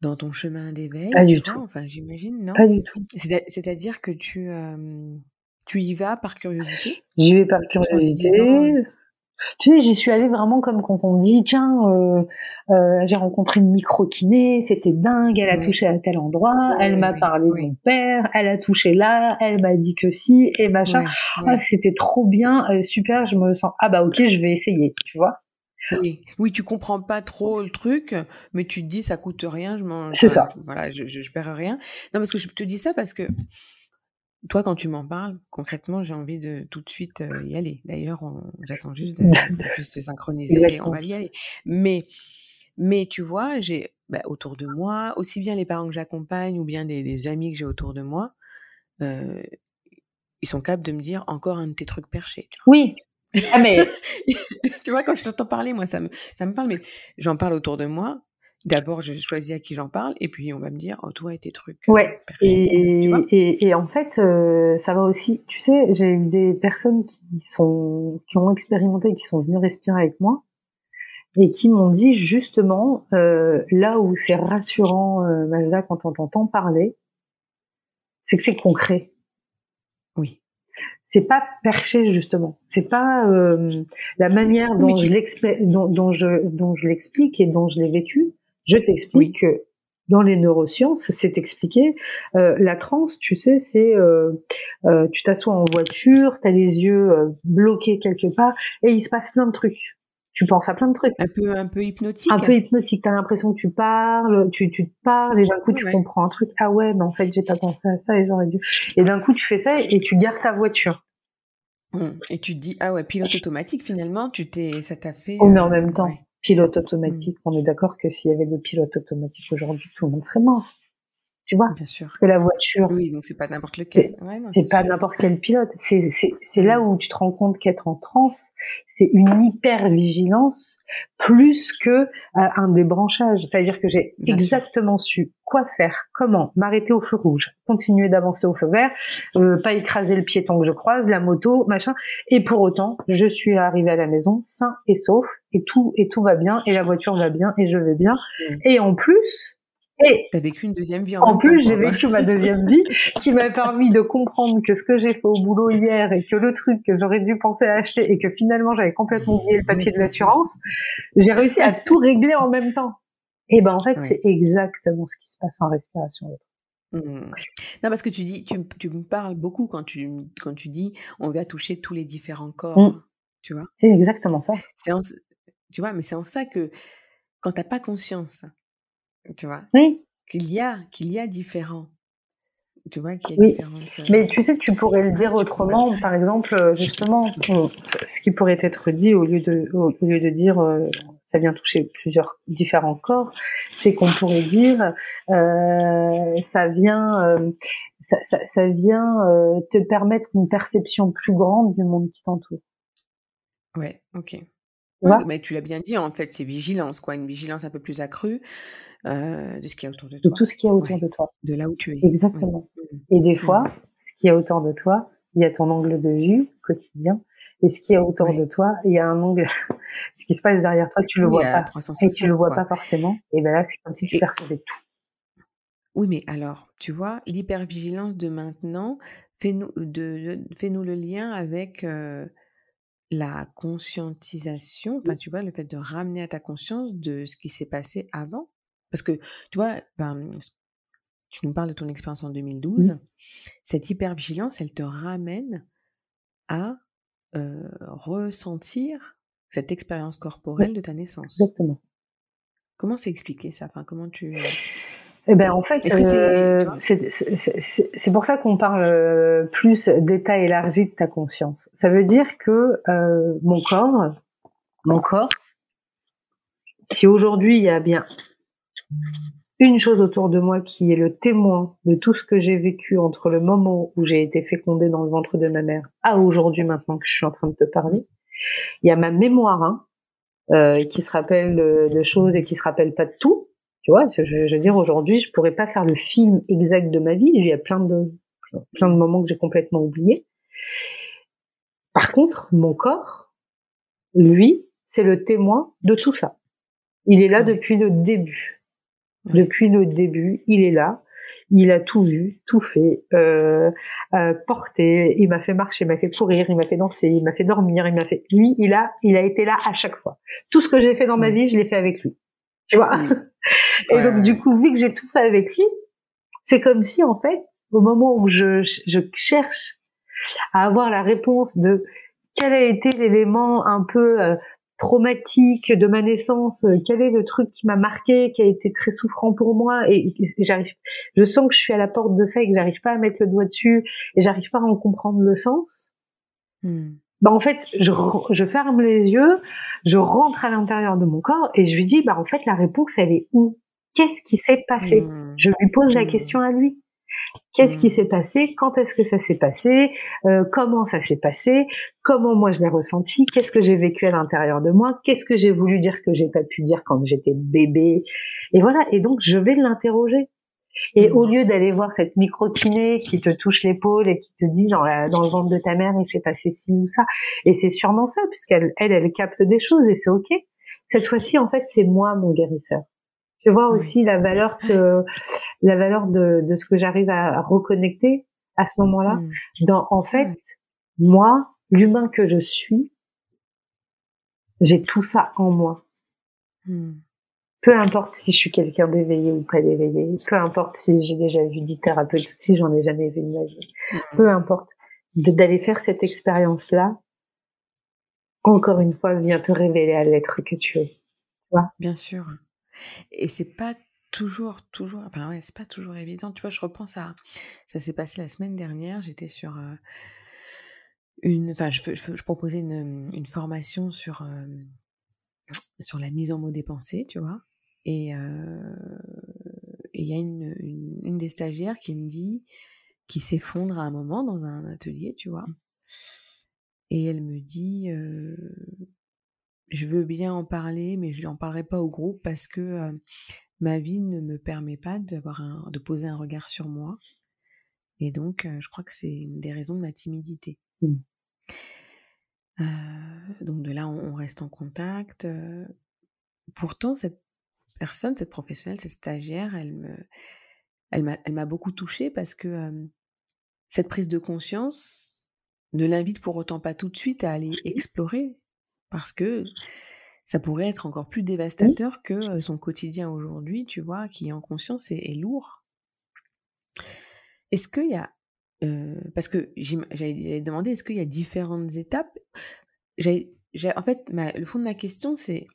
dans ton chemin d'éveil Pas du tout. Enfin, j'imagine, non? Pas du tout. C'est-à-dire que tu, tu y vas par curiosité? J'y vais par curiosité. Tu sais, j'y suis allée vraiment comme quand on dit, tiens, euh, euh, j'ai rencontré une micro-kiné, c'était dingue, elle a touché à tel endroit, elle m'a parlé de mon père, elle a touché là, elle m'a dit que si, et machin. Ah, c'était trop bien, euh, super, je me sens, ah bah ok, je vais essayer, tu vois. Oui. oui, tu comprends pas trop le truc, mais tu te dis ça coûte rien, je m'en. C'est ça. Voilà, je, je, perds rien. Non, parce que je te dis ça parce que toi, quand tu m'en parles, concrètement, j'ai envie de tout de suite euh, y aller. D'ailleurs, j'attends juste de, de, se synchroniser et on va y aller. Mais, mais tu vois, j'ai bah, autour de moi, aussi bien les parents que j'accompagne ou bien des, amis que j'ai autour de moi, euh, ils sont capables de me dire encore un de tes trucs perchés. Oui, ah, mais... tu vois, quand je t'entends parler, moi, ça me, ça me parle, mais j'en parle autour de moi. D'abord, je choisis à qui j'en parle, et puis on va me dire, oh, toi et tes trucs. Euh, ouais. et, et, en fait, euh, ça va aussi. Tu sais, j'ai eu des personnes qui sont, qui ont expérimenté, qui sont venues respirer avec moi, et qui m'ont dit justement, euh, là où c'est rassurant, Mazda, quand on t'entend parler, c'est que c'est concret. Oui c'est pas perché justement. C'est pas euh, la manière dont je l'explique, dont, dont, je dont je l'explique et dont je l'ai vécu. Je t'explique que dans les neurosciences, c'est expliqué. Euh, la transe, tu sais, c'est euh, euh tu t'assois en voiture, tu as les yeux bloqués quelque part et il se passe plein de trucs tu penses à plein de trucs. Un peu, un peu hypnotique. Un peu hypnotique. T'as l'impression que tu parles, tu, tu te parles et d'un coup tu comprends un truc. Ah ouais, mais en fait j'ai pas pensé à ça et j'aurais dû. Et d'un coup tu fais ça et tu gardes ta voiture. Mmh. Et tu te dis ah ouais pilote automatique finalement tu t'es ça t'a fait. Oh mais en même temps pilote automatique. Mmh. On est d'accord que s'il y avait des pilotes automatiques aujourd'hui tout le monde serait mort tu vois? Bien sûr. Parce que la voiture. Oui, donc c'est pas n'importe lequel. C'est pas n'importe quel pilote. C'est c'est là où tu te rends compte qu'être en transe, c'est une hyper vigilance plus que euh, un débranchage. C'est-à-dire que j'ai exactement su quoi faire, comment m'arrêter au feu rouge, continuer d'avancer au feu vert, euh, pas écraser le piéton que je croise, la moto, machin. Et pour autant, je suis arrivée à la maison sain et sauf, et tout et tout va bien, et la voiture va bien, et je vais bien. Et en plus, et t'as vécu une deuxième vie. En, en plus, j'ai vécu ma deuxième vie qui m'a permis de comprendre que ce que j'ai fait au boulot hier et que le truc que j'aurais dû penser à acheter et que finalement j'avais complètement oublié le papier de l'assurance, j'ai réussi à tout régler en même temps. Et ben en fait, c'est exactement ce qui se passe en respiration. Mmh. Non, parce que tu dis, tu, tu, me parles beaucoup quand tu, quand tu dis on va toucher tous les différents corps. Mmh. Tu vois? C'est exactement ça. tu vois, mais c'est en ça que quand t'as pas conscience tu vois Oui. Qu'il y a, qu'il y a différents. Tu vois qu'il y a oui. Mais tu sais, tu pourrais le dire autrement. Par exemple, euh, justement, ce qui pourrait être dit au lieu de, au lieu de dire, euh, ça vient toucher plusieurs différents corps, c'est qu'on pourrait dire euh, ça vient euh, ça, ça, ça, vient euh, te permettre une perception plus grande du monde qui t'entoure. Ouais, ok. Tu mais tu l'as bien dit, en fait, c'est vigilance, quoi, une vigilance un peu plus accrue de ce qu'il y a autour de toi. De tout ce qu'il y a autour de toi. De là où tu es. Exactement. Et des fois, mmh. ce qu'il y a autour de toi, il y a ton angle de vue quotidien, et ce qui est autour de toi, il y a un angle, ce qui se passe derrière toi, tu le vois pas, et tu le vois pas forcément. Et ben là, c'est comme si tu percevais tout. Oui, mais alors, tu vois, l'hypervigilance de maintenant, fais-nous de, fais -nous le lien avec euh, la conscientisation, enfin, tu vois, le fait de ramener à ta conscience de ce qui s'est passé avant. Parce que, tu vois, ben, tu nous parles de ton expérience en 2012, cette hypervigilance, elle te ramène à ressentir cette expérience corporelle de ta naissance? Exactement. Comment c'est expliqué ça? Enfin, comment tu... Eh ben en fait, c'est pour ça qu'on parle plus d'état élargi de ta conscience. Ça veut dire que mon corps, mon corps, si aujourd'hui il y a bien une chose autour de moi qui est le témoin de tout ce que j'ai vécu entre le moment où j'ai été fécondée dans le ventre de ma mère à aujourd'hui maintenant que je suis en train de te parler. Il y a ma mémoire hein, euh, qui se rappelle de, choses et qui se rappelle pas de tout. Tu vois, je, je veux dire aujourd'hui, je pourrais pas faire le film exact de ma vie. Il y a plein de plein de moments que j'ai complètement oubliés. Par contre, mon corps, lui, c'est le témoin de tout ça. Il est là depuis le début. Depuis le début, il est là. Il a tout vu, tout fait, euh, euh, porté. Il m'a fait marcher, il m'a fait courir, il m'a fait danser, il m'a fait dormir, il m'a fait. Lui, il a, il a été là à chaque fois. Tout ce que j'ai fait dans ma vie, je l'ai fait avec lui. Tu vois. Et donc du coup, vu que j'ai tout fait avec lui, c'est comme si en fait, au moment où je, je cherche à avoir la réponse de quel a été l'élément un peu euh, traumatique de ma naissance, euh, quel est le truc qui m'a marqué, qui a été très souffrant pour moi et, j'arrive je sens que je suis à la porte de ça et que j'arrive pas à mettre le doigt dessus et j'arrive pas à en comprendre le sens. Bah en fait, je, je ferme les yeux, je rentre à l'intérieur de mon corps et je lui dis bah en fait la réponse elle est où? Qu'est-ce qui s'est passé? Hmm. Je lui pose la hmm. question à lui. Qu'est-ce qui mmh. s'est passé? Quand est-ce que ça s'est passé? Euh, Comment ça s'est passé? Comment moi je l'ai ressenti? Qu'est-ce que j'ai vécu à l'intérieur de moi? Qu'est-ce que j'ai voulu dire que j'ai pas pu dire quand j'étais bébé? Et voilà. Et donc je vais l'interroger. Et mmh. au lieu d'aller voir cette micro-kiné qui te touche l'épaule et qui te dit dans, dans le ventre de ta mère il s'est passé ci ou ça, et c'est sûrement ça puisqu'elle elle, elle capte des choses et c'est ok. Cette fois-ci en fait c'est moi mon guérisseur. Je vois aussi la valeur que la valeur de, de ce que j'arrive à reconnecter à ce moment-là. Mm. Dans en fait, moi, l'humain que je suis, j'ai tout ça en moi. Mm. Peu importe si je suis quelqu'un d'éveillé ou pas d'éveillé, peu importe si j'ai déjà vu dix thérapeutes, si j'en ai jamais vu de ma vie, mm. peu importe d'aller faire cette expérience-là. Encore une fois, vient te révéler à l'être que tu es. Tu vois? Bien sûr. Et c'est pas toujours, toujours, enfin ouais, c'est pas toujours évident. Tu vois, je repense à, ça s'est passé la semaine dernière. J'étais sur une, enfin, je, proposais une, formation sur sur la mise en mots des pensées, tu vois. Et il y a une, des stagiaires qui me dit, qui s'effondre à un moment dans un atelier, tu vois. Et elle me dit, je veux bien en parler, mais je n'en parlerai pas au groupe parce que ma vie ne me permet pas d'avoir un, de poser un regard sur moi. Et donc, je crois que c'est une des raisons de ma timidité. Mmh. donc de là, on, reste en contact. pourtant, cette personne, cette professionnelle, cette stagiaire, elle me, elle m'a, elle m'a beaucoup touchée parce que cette prise de conscience ne l'invite pour autant pas tout de suite à aller explorer parce que ça pourrait être encore plus dévastateur que son quotidien aujourd'hui, tu vois, qui en conscience est, lourd. Est-ce qu'il y a, parce que j'avais demandé, est-ce qu'il y a différentes étapes? En fait, le fond de ma question, c'est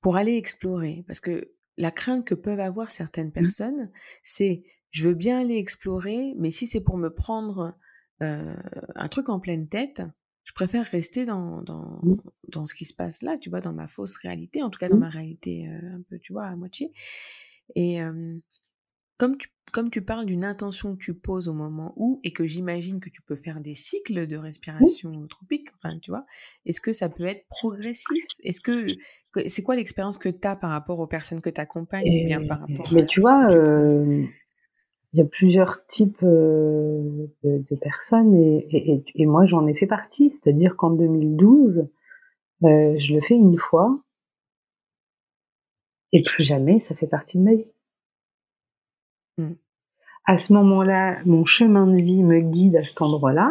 pour aller explorer, parce que la crainte que peuvent avoir certaines mmh. personnes, c'est je veux bien aller explorer, mais si c'est pour me prendre un truc en pleine tête, je préfère rester dans, dans, mmh. dans, ce qui se passe là, tu vois, dans ma fausse réalité, en tout cas dans mmh. ma réalité euh, un peu, tu vois, à moitié. Et comme, tu, comme tu parles d'une intention que tu poses au moment où, et que j'imagine que tu peux faire des cycles de respiration tropique, enfin, tu vois, est-ce que ça peut être progressif? Est-ce que c'est quoi l'expérience que tu as par rapport aux personnes que tu accompagnes ou bien par rapport Mais tu vois, il y a plusieurs types de, de, personnes et, et, et moi j'en ai fait partie. C'est-à-dire qu'en 2012, euh, je le fais une fois et plus jamais ça fait partie de ma vie. Mmh. À ce moment-là, mon chemin de vie me guide à cet endroit-là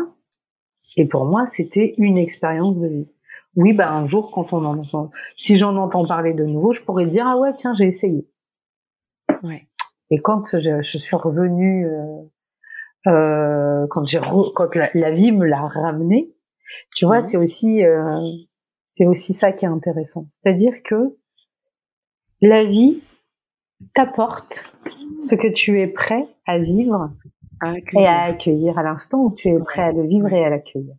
et pour moi c'était une expérience de vie. Oui, bah un jour quand on en entend, si j'en entends parler de nouveau, je pourrais dire ah ouais tiens j'ai essayé. Ouais. Et quand je, je suis revenue, euh, euh, quand j'ai quand la, vie me l'a ramené, tu vois, mmh. c'est aussi euh, c'est aussi ça qui est intéressant. C'est-à-dire que la vie t'apporte ce que tu es prêt à vivre et à accueillir à l'instant où tu es prêt à le vivre et à l'accueillir.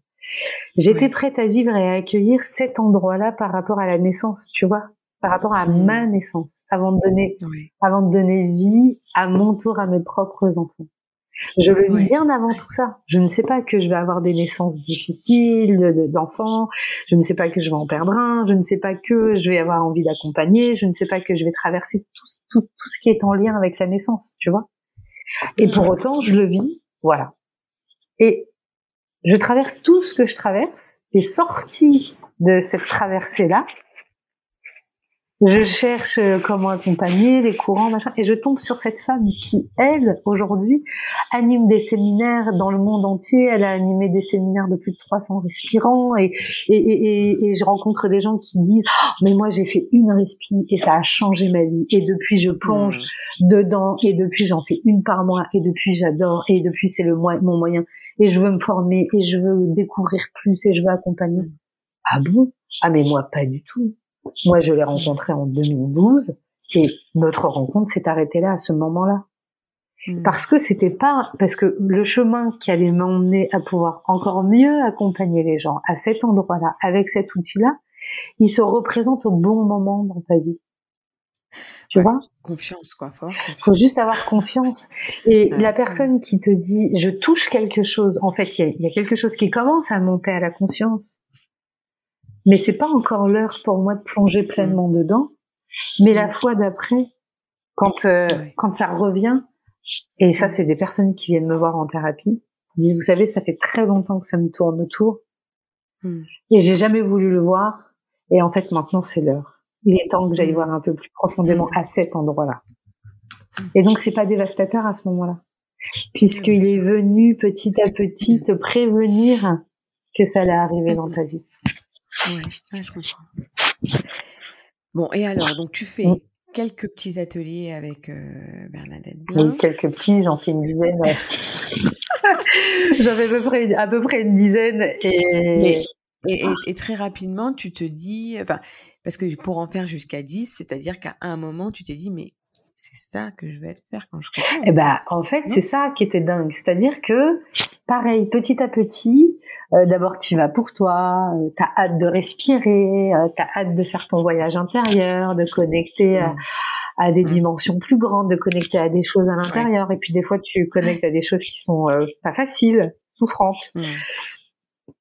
J'étais prête à vivre et à accueillir cet endroit-là par rapport à la naissance, tu vois par rapport à mmh. ma naissance, avant de donner, avant de donner vie à mon tour à mes propres enfants. Je le vis bien avant tout ça. Je ne sais pas que je vais avoir des naissances difficiles d'enfants. Je ne sais pas que je vais en perdre un. Je ne sais pas que je vais avoir envie d'accompagner. Je ne sais pas que je vais traverser tout, tout, tout ce qui est en lien avec la naissance, tu vois. Et pour autant, je le vis. Voilà. Et je traverse tout ce que je traverse. Et sorti de cette traversée-là, je cherche euh, comment accompagner les courants, machin, et je tombe sur cette femme qui, elle, aujourd'hui, anime des séminaires dans le monde entier. Elle a animé des séminaires de plus de 300 respirants, et, et, et, et je rencontre des gens qui disent oh, mais moi j'ai fait une respi et ça a changé ma vie, et depuis je plonge mmh. dedans, et depuis j'en fais une par mois, et depuis j'adore, et depuis c'est le mon moyen, et je veux me former, et je veux découvrir plus, et je veux accompagner. Ah bon? Ah mais moi pas du tout. Moi, je l'ai rencontré en 2012 et notre rencontre s'est arrêtée là, à ce moment-là. Hmm. Parce que c'était pas, parce que le chemin qui allait m'emmener à pouvoir encore mieux accompagner les gens à cet endroit-là, avec cet outil-là, il se représente au bon moment dans ta vie. Tu vois? Confiance, quoi. Fort, Faut juste avoir confiance. Et la personne qui te dit, je touche quelque chose, en fait, il y, y a, quelque chose qui commence à monter à la conscience mais c'est pas encore l'heure pour moi de plonger pleinement mm. dedans. Mais la fois d'après, quand euh, quand ça revient, et ça c'est des personnes qui viennent me voir en thérapie, ils disent vous savez ça fait très longtemps que ça me tourne autour mm. et j'ai jamais voulu le voir et en fait maintenant c'est l'heure. Il est temps que j'aille mm. voir un peu plus profondément à cet endroit-là. Et donc c'est pas dévastateur à ce moment-là, puisqu'il est venu petit à petit te prévenir que ça allait arriver dans ta vie. Ouais, je comprends. Bon, et alors, donc tu fais quelques petits ateliers avec euh, Bernadette Oui, quelques petits, j'en fais une dizaine. J'avais à peu près, à peu près une dizaine. Et... Et, et, très rapidement, tu te dis, enfin, parce que pour en faire jusqu'à 10, c'est-à-dire qu'à un moment, tu t'es dit, mais c'est ça que je vais faire quand je. Eh ben, en fait, c'est ça qui était dingue. C'est-à-dire que, pareil, petit à petit, euh, d'abord tu vas pour toi, euh, tu as hâte de respirer, euh, tu as hâte de faire ton voyage intérieur, de connecter à, des dimensions plus grandes, de connecter à des choses à l'intérieur. Et puis des fois tu connectes à des choses qui sont pas faciles, souffrantes.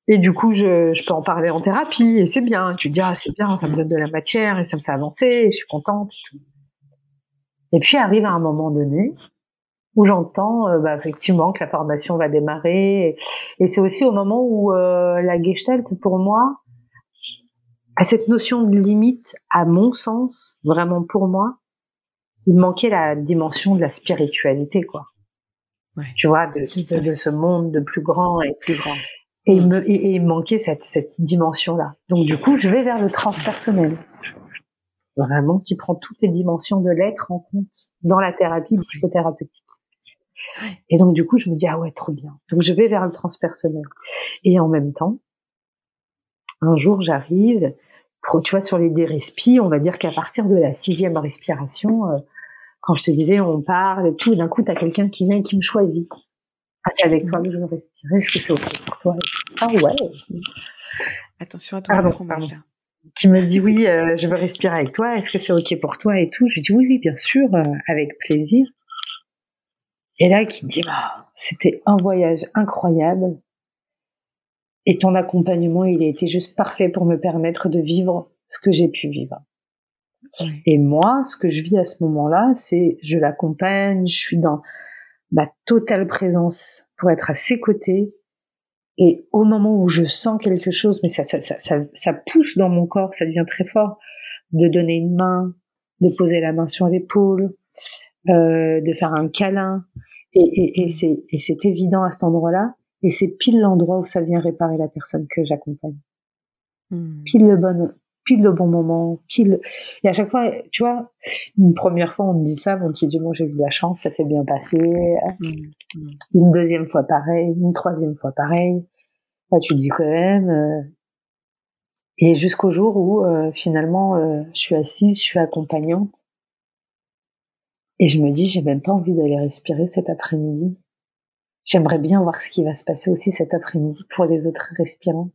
Et du coup, je, je, peux en parler en thérapie et c'est bien. Tu dis, ah, c'est bien, ça me donne de la matière et ça me fait avancer et je suis contente. Et puis arrive à un moment donné où j'entends euh, bah, effectivement que la formation va démarrer. Et, c'est aussi au moment où euh, la Gestalt, pour moi, a cette notion de limite, à mon sens, vraiment pour moi, il manquait la dimension de la spiritualité, quoi. Ouais. Tu vois, de, de, de, ce monde de plus grand et plus grand. Et, il, me, et, il manquait cette, cette dimension-là. Donc du coup, je vais vers le transpersonnel. Vraiment, qui prend toutes les dimensions de l'être en compte dans la thérapie psychothérapeutique. Et donc, du coup, je me dis, ah ouais, trop bien. Donc, je vais vers le transpersonnel. Et en même temps, un jour, j'arrive, tu vois, sur les dérespi, on va dire qu'à partir de la sixième respiration, euh, quand je te disais, on parle et tout, d'un coup, t'as quelqu'un qui vient et qui me choisit. Ah, c'est avec toi que je veux respirer. Est-ce que c'est OK pour toi Ah ouais. Attention à ton pardon, pardon. Qui me dit oui, euh, je veux respirer avec toi. Est-ce que c'est OK pour toi et tout? Je dis oui, oui, bien sûr, euh, avec plaisir. Et là, qui dit bah, c'était un voyage incroyable. Et ton accompagnement, il a été juste parfait pour me permettre de vivre ce que j'ai pu vivre. Et moi, ce que je vis à ce moment-là, c'est je l'accompagne, je suis dans ma totale présence pour être à ses côtés. Et au moment où je sens quelque chose, mais ça, ça, ça, ça, pousse dans mon corps, ça devient très fort, de donner une main, de poser la main sur l'épaule, euh, de faire un câlin. Et, et, et c'est évident à cet endroit-là. Et c'est pile l'endroit où ça vient réparer la personne que j'accompagne. Hmm. Pile le bon, pile le bon moment, pile. Et à chaque fois, tu vois, une première fois on me dit ça, on te dit bon j'ai eu de la chance, ça s'est bien passé. Hmm. Une deuxième fois pareil, une troisième fois pareil. Là tu te dis quand même. Euh, et jusqu'au jour où euh, finalement euh, je suis assise, je suis accompagnante. Et je me dis, j'ai même pas envie d'aller respirer cet après-midi. J'aimerais bien voir ce qui va se passer aussi cet après-midi pour les autres respirants.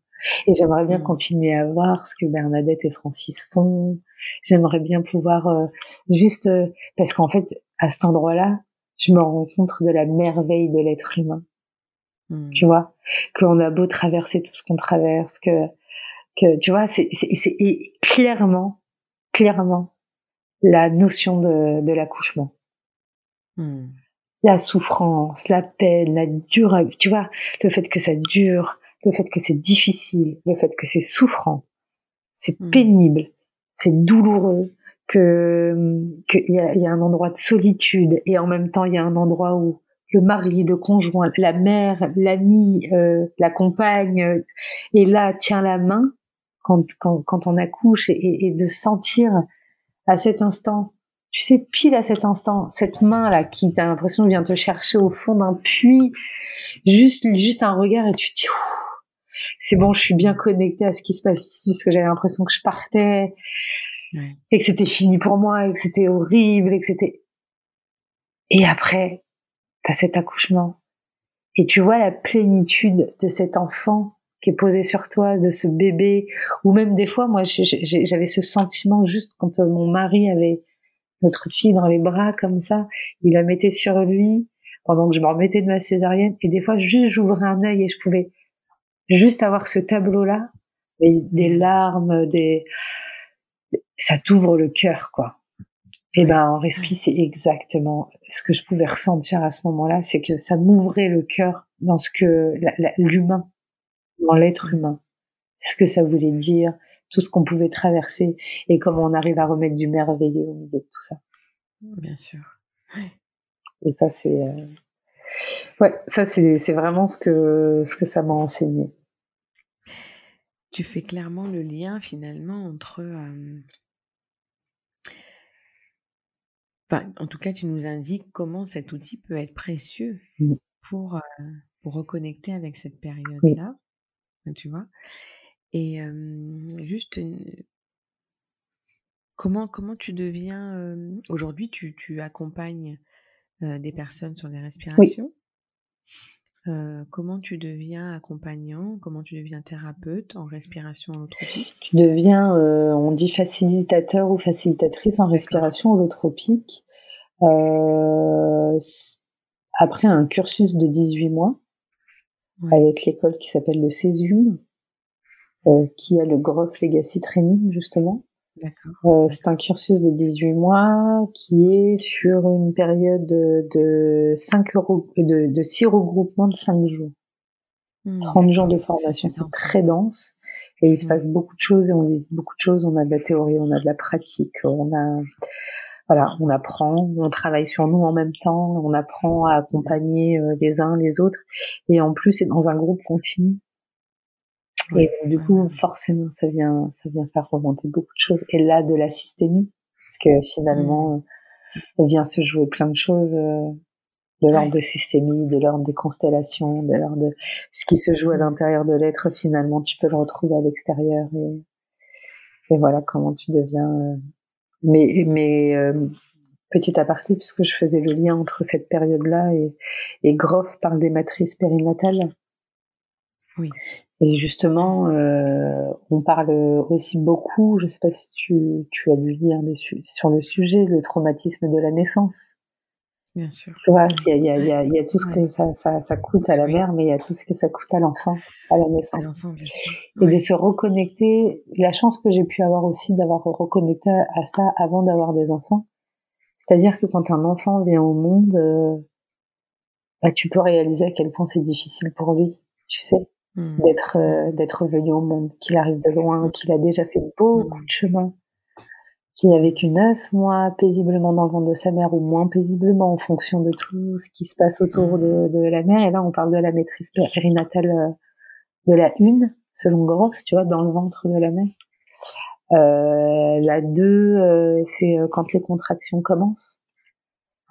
Et j'aimerais bien mm. continuer à voir ce que Bernadette et Francis font. J'aimerais bien pouvoir euh, juste euh, parce qu'en fait à cet endroit-là, je me rends compte de la merveille de l'être humain. Mm. Tu vois, qu'on a beau traverser tout ce qu'on traverse, que que tu vois, c'est c'est clairement clairement la notion de de l'accouchement. Mm la souffrance, la peine, la dure, tu vois, le fait que ça dure, le fait que c'est difficile, le fait que c'est souffrant, c'est hmm. pénible, c'est douloureux, que qu'il y a, y a un endroit de solitude et en même temps il y a un endroit où le mari, le conjoint, la mère, l'ami, euh, la compagne euh, et là tient la main quand, quand, quand on accouche et, et de sentir à cet instant tu sais, pile à cet instant, cette main-là qui, t'as l'impression, vient te chercher au fond d'un puits, juste, juste un regard et tu te dis, c'est bon, je suis bien connectée à ce qui se passe ici, parce que j'avais l'impression que je partais, et que c'était fini pour moi, et que c'était horrible, et que c'était... Et après, t'as cet accouchement, et tu vois la plénitude de cet enfant qui est posé sur toi, de ce bébé, ou même des fois, moi, j'avais ce sentiment juste quand euh, mon mari avait notre fille dans les bras comme ça. Il la mettait sur lui pendant que je me remettais de ma césarienne. Et des fois, juste j'ouvrais un œil et je pouvais juste avoir ce tableau-là, des larmes, des, ça t'ouvre le cœur, quoi. Et ben, en respi, c'est exactement ce que je pouvais ressentir à ce moment-là, c'est que ça m'ouvrait le cœur dans ce que l'humain, dans l'être humain, ce que ça voulait dire, tout ce qu'on pouvait traverser et comment on arrive à remettre du merveilleux au milieu de tout ça. Bien sûr. Et ça, c'est, euh, ouais, ça, c'est, c'est vraiment ce que, ce que ça m'a enseigné. Tu fais clairement le lien finalement entre. Euh, en tout cas, tu nous indiques comment cet outil peut être précieux mmh. pour, euh, pour reconnecter avec cette période-là. Tu vois et juste comment comment tu deviens, aujourd'hui tu tu accompagnes, des personnes sur les respirations? comment tu deviens accompagnant? Comment tu deviens thérapeute en respiration holotropique? Tu deviens, on dit facilitateur ou facilitatrice en respiration holotropique, après un cursus de 18 mois avec l'école qui s'appelle le Césum. Euh, qui a le Groff Legacy Training justement. Euh, c'est un cursus de 18 mois qui est sur une période de, de 5 euros, de, de 6 regroupements de 5 jours. 30 hmm, jours de formation, c'est très dense. Et il se passe beaucoup de choses et on visite beaucoup de choses. On a de la théorie, on a de la pratique, on a, voilà, on apprend, on travaille sur nous en même temps, on apprend à accompagner euh, les uns les autres. Et en plus, c'est dans un groupe continu. Et du coup, forcément, ça vient, ça vient faire remonter beaucoup de choses. Et là, de la systémie, parce que finalement, mmh. il vient se jouer plein de choses euh, de l'ordre de systémie, de l'ordre des constellations, de l'ordre de ce qui se joue à mmh. l'intérieur de l'être. Finalement, tu peux le retrouver à l'extérieur. Et, et voilà comment tu deviens. Euh, mais, mais euh, petit aparté, puisque je faisais le lien entre cette période-là et, et Groff parle des matrices périnatales. Oui. Et justement, euh, on parle aussi beaucoup, je ne sais pas si tu, tu as dû lire sur le sujet, le traumatisme de la naissance. Bien sûr. Tu vois, il y a, y, a, y a, tout ce que ça, ça, ça, coûte à la mère, mais il y a tout ce que ça coûte à l'enfant, à la naissance. À l'enfant, bien sûr. Et de se reconnecter, la chance que j'ai pu avoir aussi d'avoir reconnecté à ça avant d'avoir des enfants. C'est-à-dire que quand un enfant vient au monde, euh, bah, tu peux réaliser à quel point c'est difficile pour lui, tu sais, mmh. d'être euh, d'être venu au monde, qu'il arrive de loin, qu'il a déjà fait beaucoup mmh. de chemin qui a vécu neuf mois paisiblement dans le ventre de sa mère ou moins paisiblement en fonction de tout ce qui se passe autour de, de la mère. Et là, on parle de la maîtrise périnatale euh, de la une, selon Groff, tu vois, dans le ventre de la mère. Euh, la deux, euh, c'est euh, quand les contractions commencent.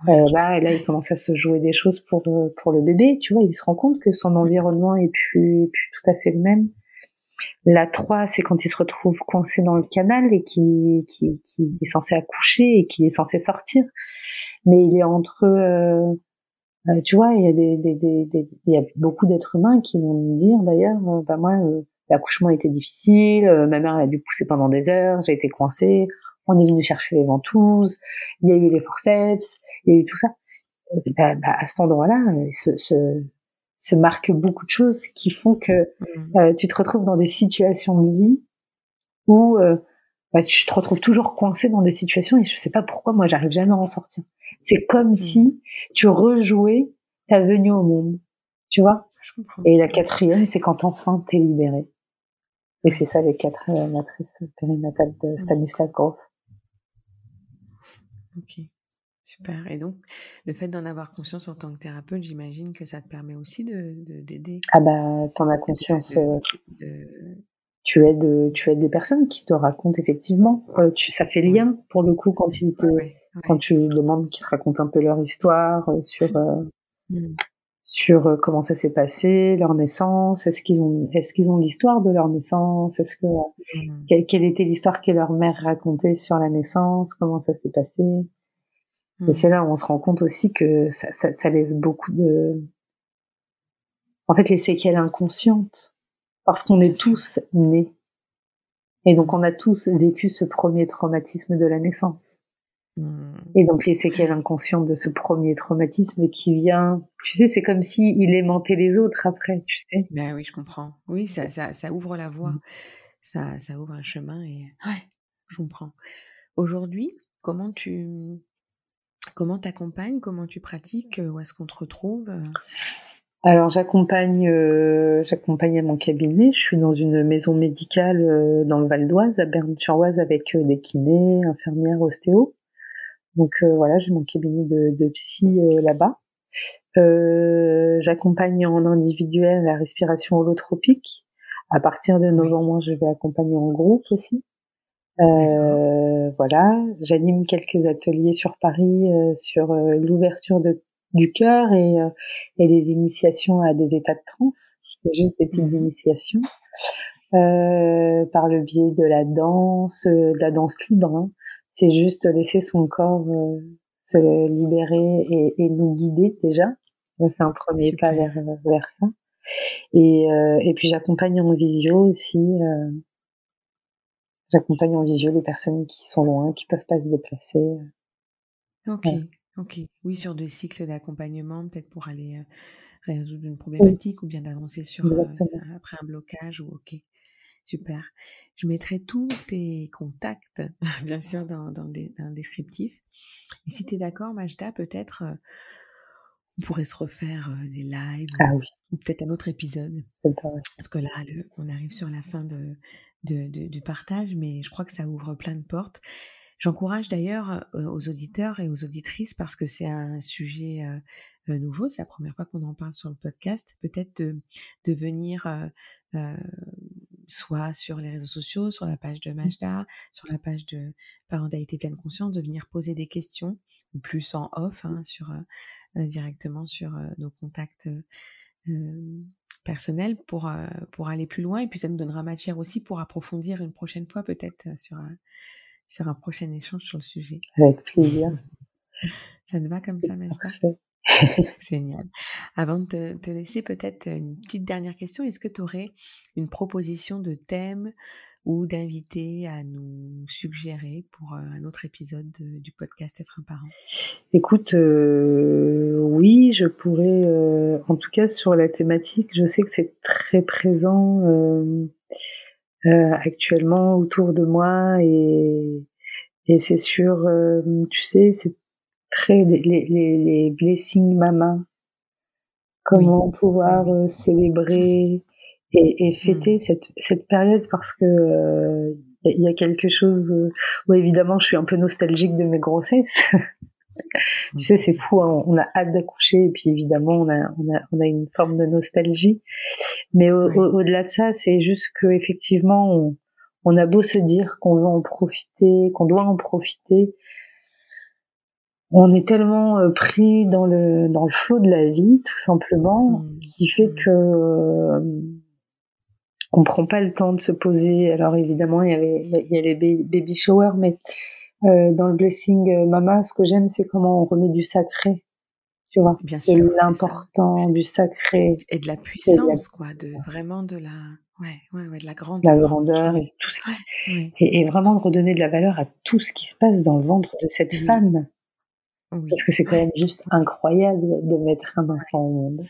Euh, là, là, il commence à se jouer des choses pour pour le bébé, tu vois. Il se rend compte que son environnement est plus, plus tout à fait le même la 3, c'est quand il se retrouve coincé dans le canal et qui, qui, qui est censé accoucher et qui est censé sortir. Mais il est entre... Euh, euh, tu vois, il y a, des, des, des, il y a beaucoup d'êtres humains qui vont me dire d'ailleurs, euh, bah moi, l'accouchement était difficile, ma mère a dû pousser pendant des heures, j'ai été coincée, on est venu chercher les ventouses, il y a eu les forceps, il y a eu tout ça. Bah, bah, à cet endroit-là, ce, ce, se marquent beaucoup de choses qui font que mmh. euh, tu te retrouves dans des situations de vie où euh, bah, tu te retrouves toujours coincé dans des situations et je sais pas pourquoi moi j'arrive jamais à en sortir. C'est comme mmh. si tu rejouais ta venue au monde, tu vois? Et la quatrième, c'est quand enfin t'es libéré. Et c'est ça les quatre euh, matrices périnatales de mmh. Stanislas Grof. Ok. Super. Et donc, le fait d'en avoir conscience en tant que thérapeute, j'imagine que ça te permet aussi de d'aider. ah bah, t'en as conscience. Euh, tu aides, tu aides des personnes qui te racontent effectivement. Euh, tu, ça fait lien pour le coup quand ils te, quand tu demandes qu'ils te racontent un peu leur histoire euh, sur mmh. Sur comment ça s'est passé, leur naissance. Est-ce qu'ils ont, est-ce qu'ils ont l'histoire de leur naissance Est-ce que mmh. quelle, quelle était l'histoire que leur mère racontait sur la naissance Comment ça s'est passé? Et c'est là où on se rend compte aussi que ça, ça, ça, laisse beaucoup de... En fait, les séquelles inconscientes. Parce qu'on est tous nés. Et donc, on a tous vécu ce premier traumatisme de la naissance. Mmh. Et donc, les séquelles inconscientes de ce premier traumatisme qui vient... Tu sais, c'est comme si il aimantait les autres après, tu sais. Ben oui, je comprends. Oui, ça, ça, ça ouvre la voie. Mmh. Ça, ça ouvre un chemin et... Ouais, je comprends. Aujourd'hui, comment tu Comment t'accompagnes Comment tu pratiques Où est-ce qu'on te retrouve alors j'accompagne, euh, j'accompagne à mon cabinet. Je suis dans une maison médicale euh, dans le Val d'Oise, à Berne-sur-Oise, avec euh, des kinés, infirmières, ostéo. Donc voilà, j'ai mon cabinet de, de psy là-bas. j'accompagne en individuel la respiration holotropique. À partir de novembre, je vais accompagner en groupe aussi. Euh, voilà, j'anime quelques ateliers sur Paris euh, sur euh, l'ouverture de, du cœur et, euh, et des initiations à des états de transe. C'est juste des petites mmh initiations par le biais de la danse, de la danse libre. Hein. C'est juste laisser son corps se libérer et, et, nous guider déjà. C'est un premier pas vers, vers ça. Et, et puis j'accompagne en visio aussi J'accompagne en visio les personnes qui sont loin, qui peuvent pas se déplacer. Euh. Ok, ok. Oui, sur des cycles d'accompagnement, peut-être pour aller euh, résoudre une problématique ou bien d'avancer sur euh, après un blocage ou ok. Super. Je mettrai tous tes contacts, bien sûr, dans, dans, un descriptif. Et si tu es d'accord, Majda, peut-être on pourrait se refaire des lives ah, oui. ou peut-être un autre épisode. Parce que là, on arrive sur la fin de, du partage, mais je crois que ça ouvre plein de portes. J'encourage d'ailleurs euh, aux auditeurs et aux auditrices, parce que c'est un sujet euh, euh, nouveau, c'est la première fois qu'on en parle sur le podcast, peut-être de, venir soit sur les réseaux sociaux, sur la page de mmh. Majda, sur la page de Parentalité pleine conscience, de venir poser des questions, plus en off, hein, sur, directement sur nos contacts personnel pour, euh, pour aller plus loin. Et puis ça nous donnera matière aussi pour approfondir une prochaine fois peut-être euh, sur, un, sur un prochain échange sur le sujet. Avec plaisir. Ça te va comme ça, Majda? Génial. Avant de te, laisser peut-être une petite dernière question, est-ce que tu aurais une proposition de thème ou d'invité à nous suggérer pour un autre épisode du podcast Être un parent? Écoute, oui, je pourrais, en tout cas sur la thématique, je sais que c'est très présent actuellement autour de moi et, c'est sûr, tu sais, c'est très les, les, les blessings mama, comment pouvoir euh, célébrer et, et fêter mmh. cette, cette période parce que il euh, y a quelque chose euh, où évidemment je suis un peu nostalgique de mes grossesses. tu sais, c'est fou, hein, on a hâte d'accoucher et puis évidemment on a, on a, on a une forme de nostalgie. Mais au-delà de ça, c'est juste que effectivement on, on a beau se dire qu'on veut en profiter, qu'on doit en profiter, on est tellement euh, pris dans le dans le flot de la vie tout simplement mmh. qui fait mmh. que euh, on prend pas le temps de se poser. Alors évidemment il y avait il y a les baby showers mais euh, dans le blessing mama ce que j'aime c'est comment on remet du sacré tu vois. Bien sûr l'important du sacré. Et de la puissance quoi de vraiment de la ouais, ouais, ouais de la grandeur. La grandeur et tout ça et, et, vraiment de redonner de la valeur à tout ce qui se passe dans le ventre de cette femme parce que c'est quand même juste incroyable de mettre un enfant au monde.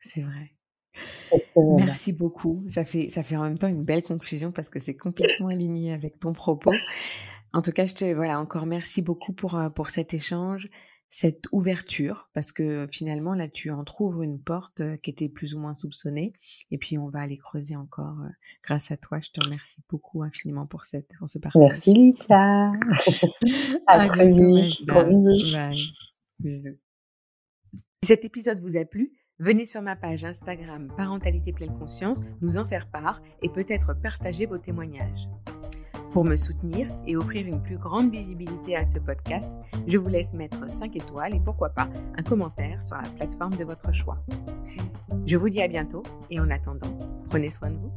C'est vrai. Merci beaucoup. Ça fait, ça fait en même temps une belle conclusion parce que c'est complètement aligné avec ton propos. En tout cas, je te, voilà, encore merci beaucoup pour, euh, pour cet échange cette ouverture, parce que finalement, là, tu entrouvres une porte euh, qui était plus ou moins soupçonnée, et puis on va aller creuser encore euh, grâce à toi. Je te remercie beaucoup infiniment pour, cette, pour ce partage. Merci Lisa. à, très vite. Bisous. Si cet épisode vous a plu, venez sur ma page Instagram Parentalité Pleine Conscience nous en faire part et peut-être partager vos témoignages. Pour me soutenir et offrir une plus grande visibilité à ce podcast, je vous laisse mettre 5 étoiles et pourquoi pas un commentaire sur la plateforme de votre choix. Je vous dis à bientôt et en attendant, prenez soin de vous.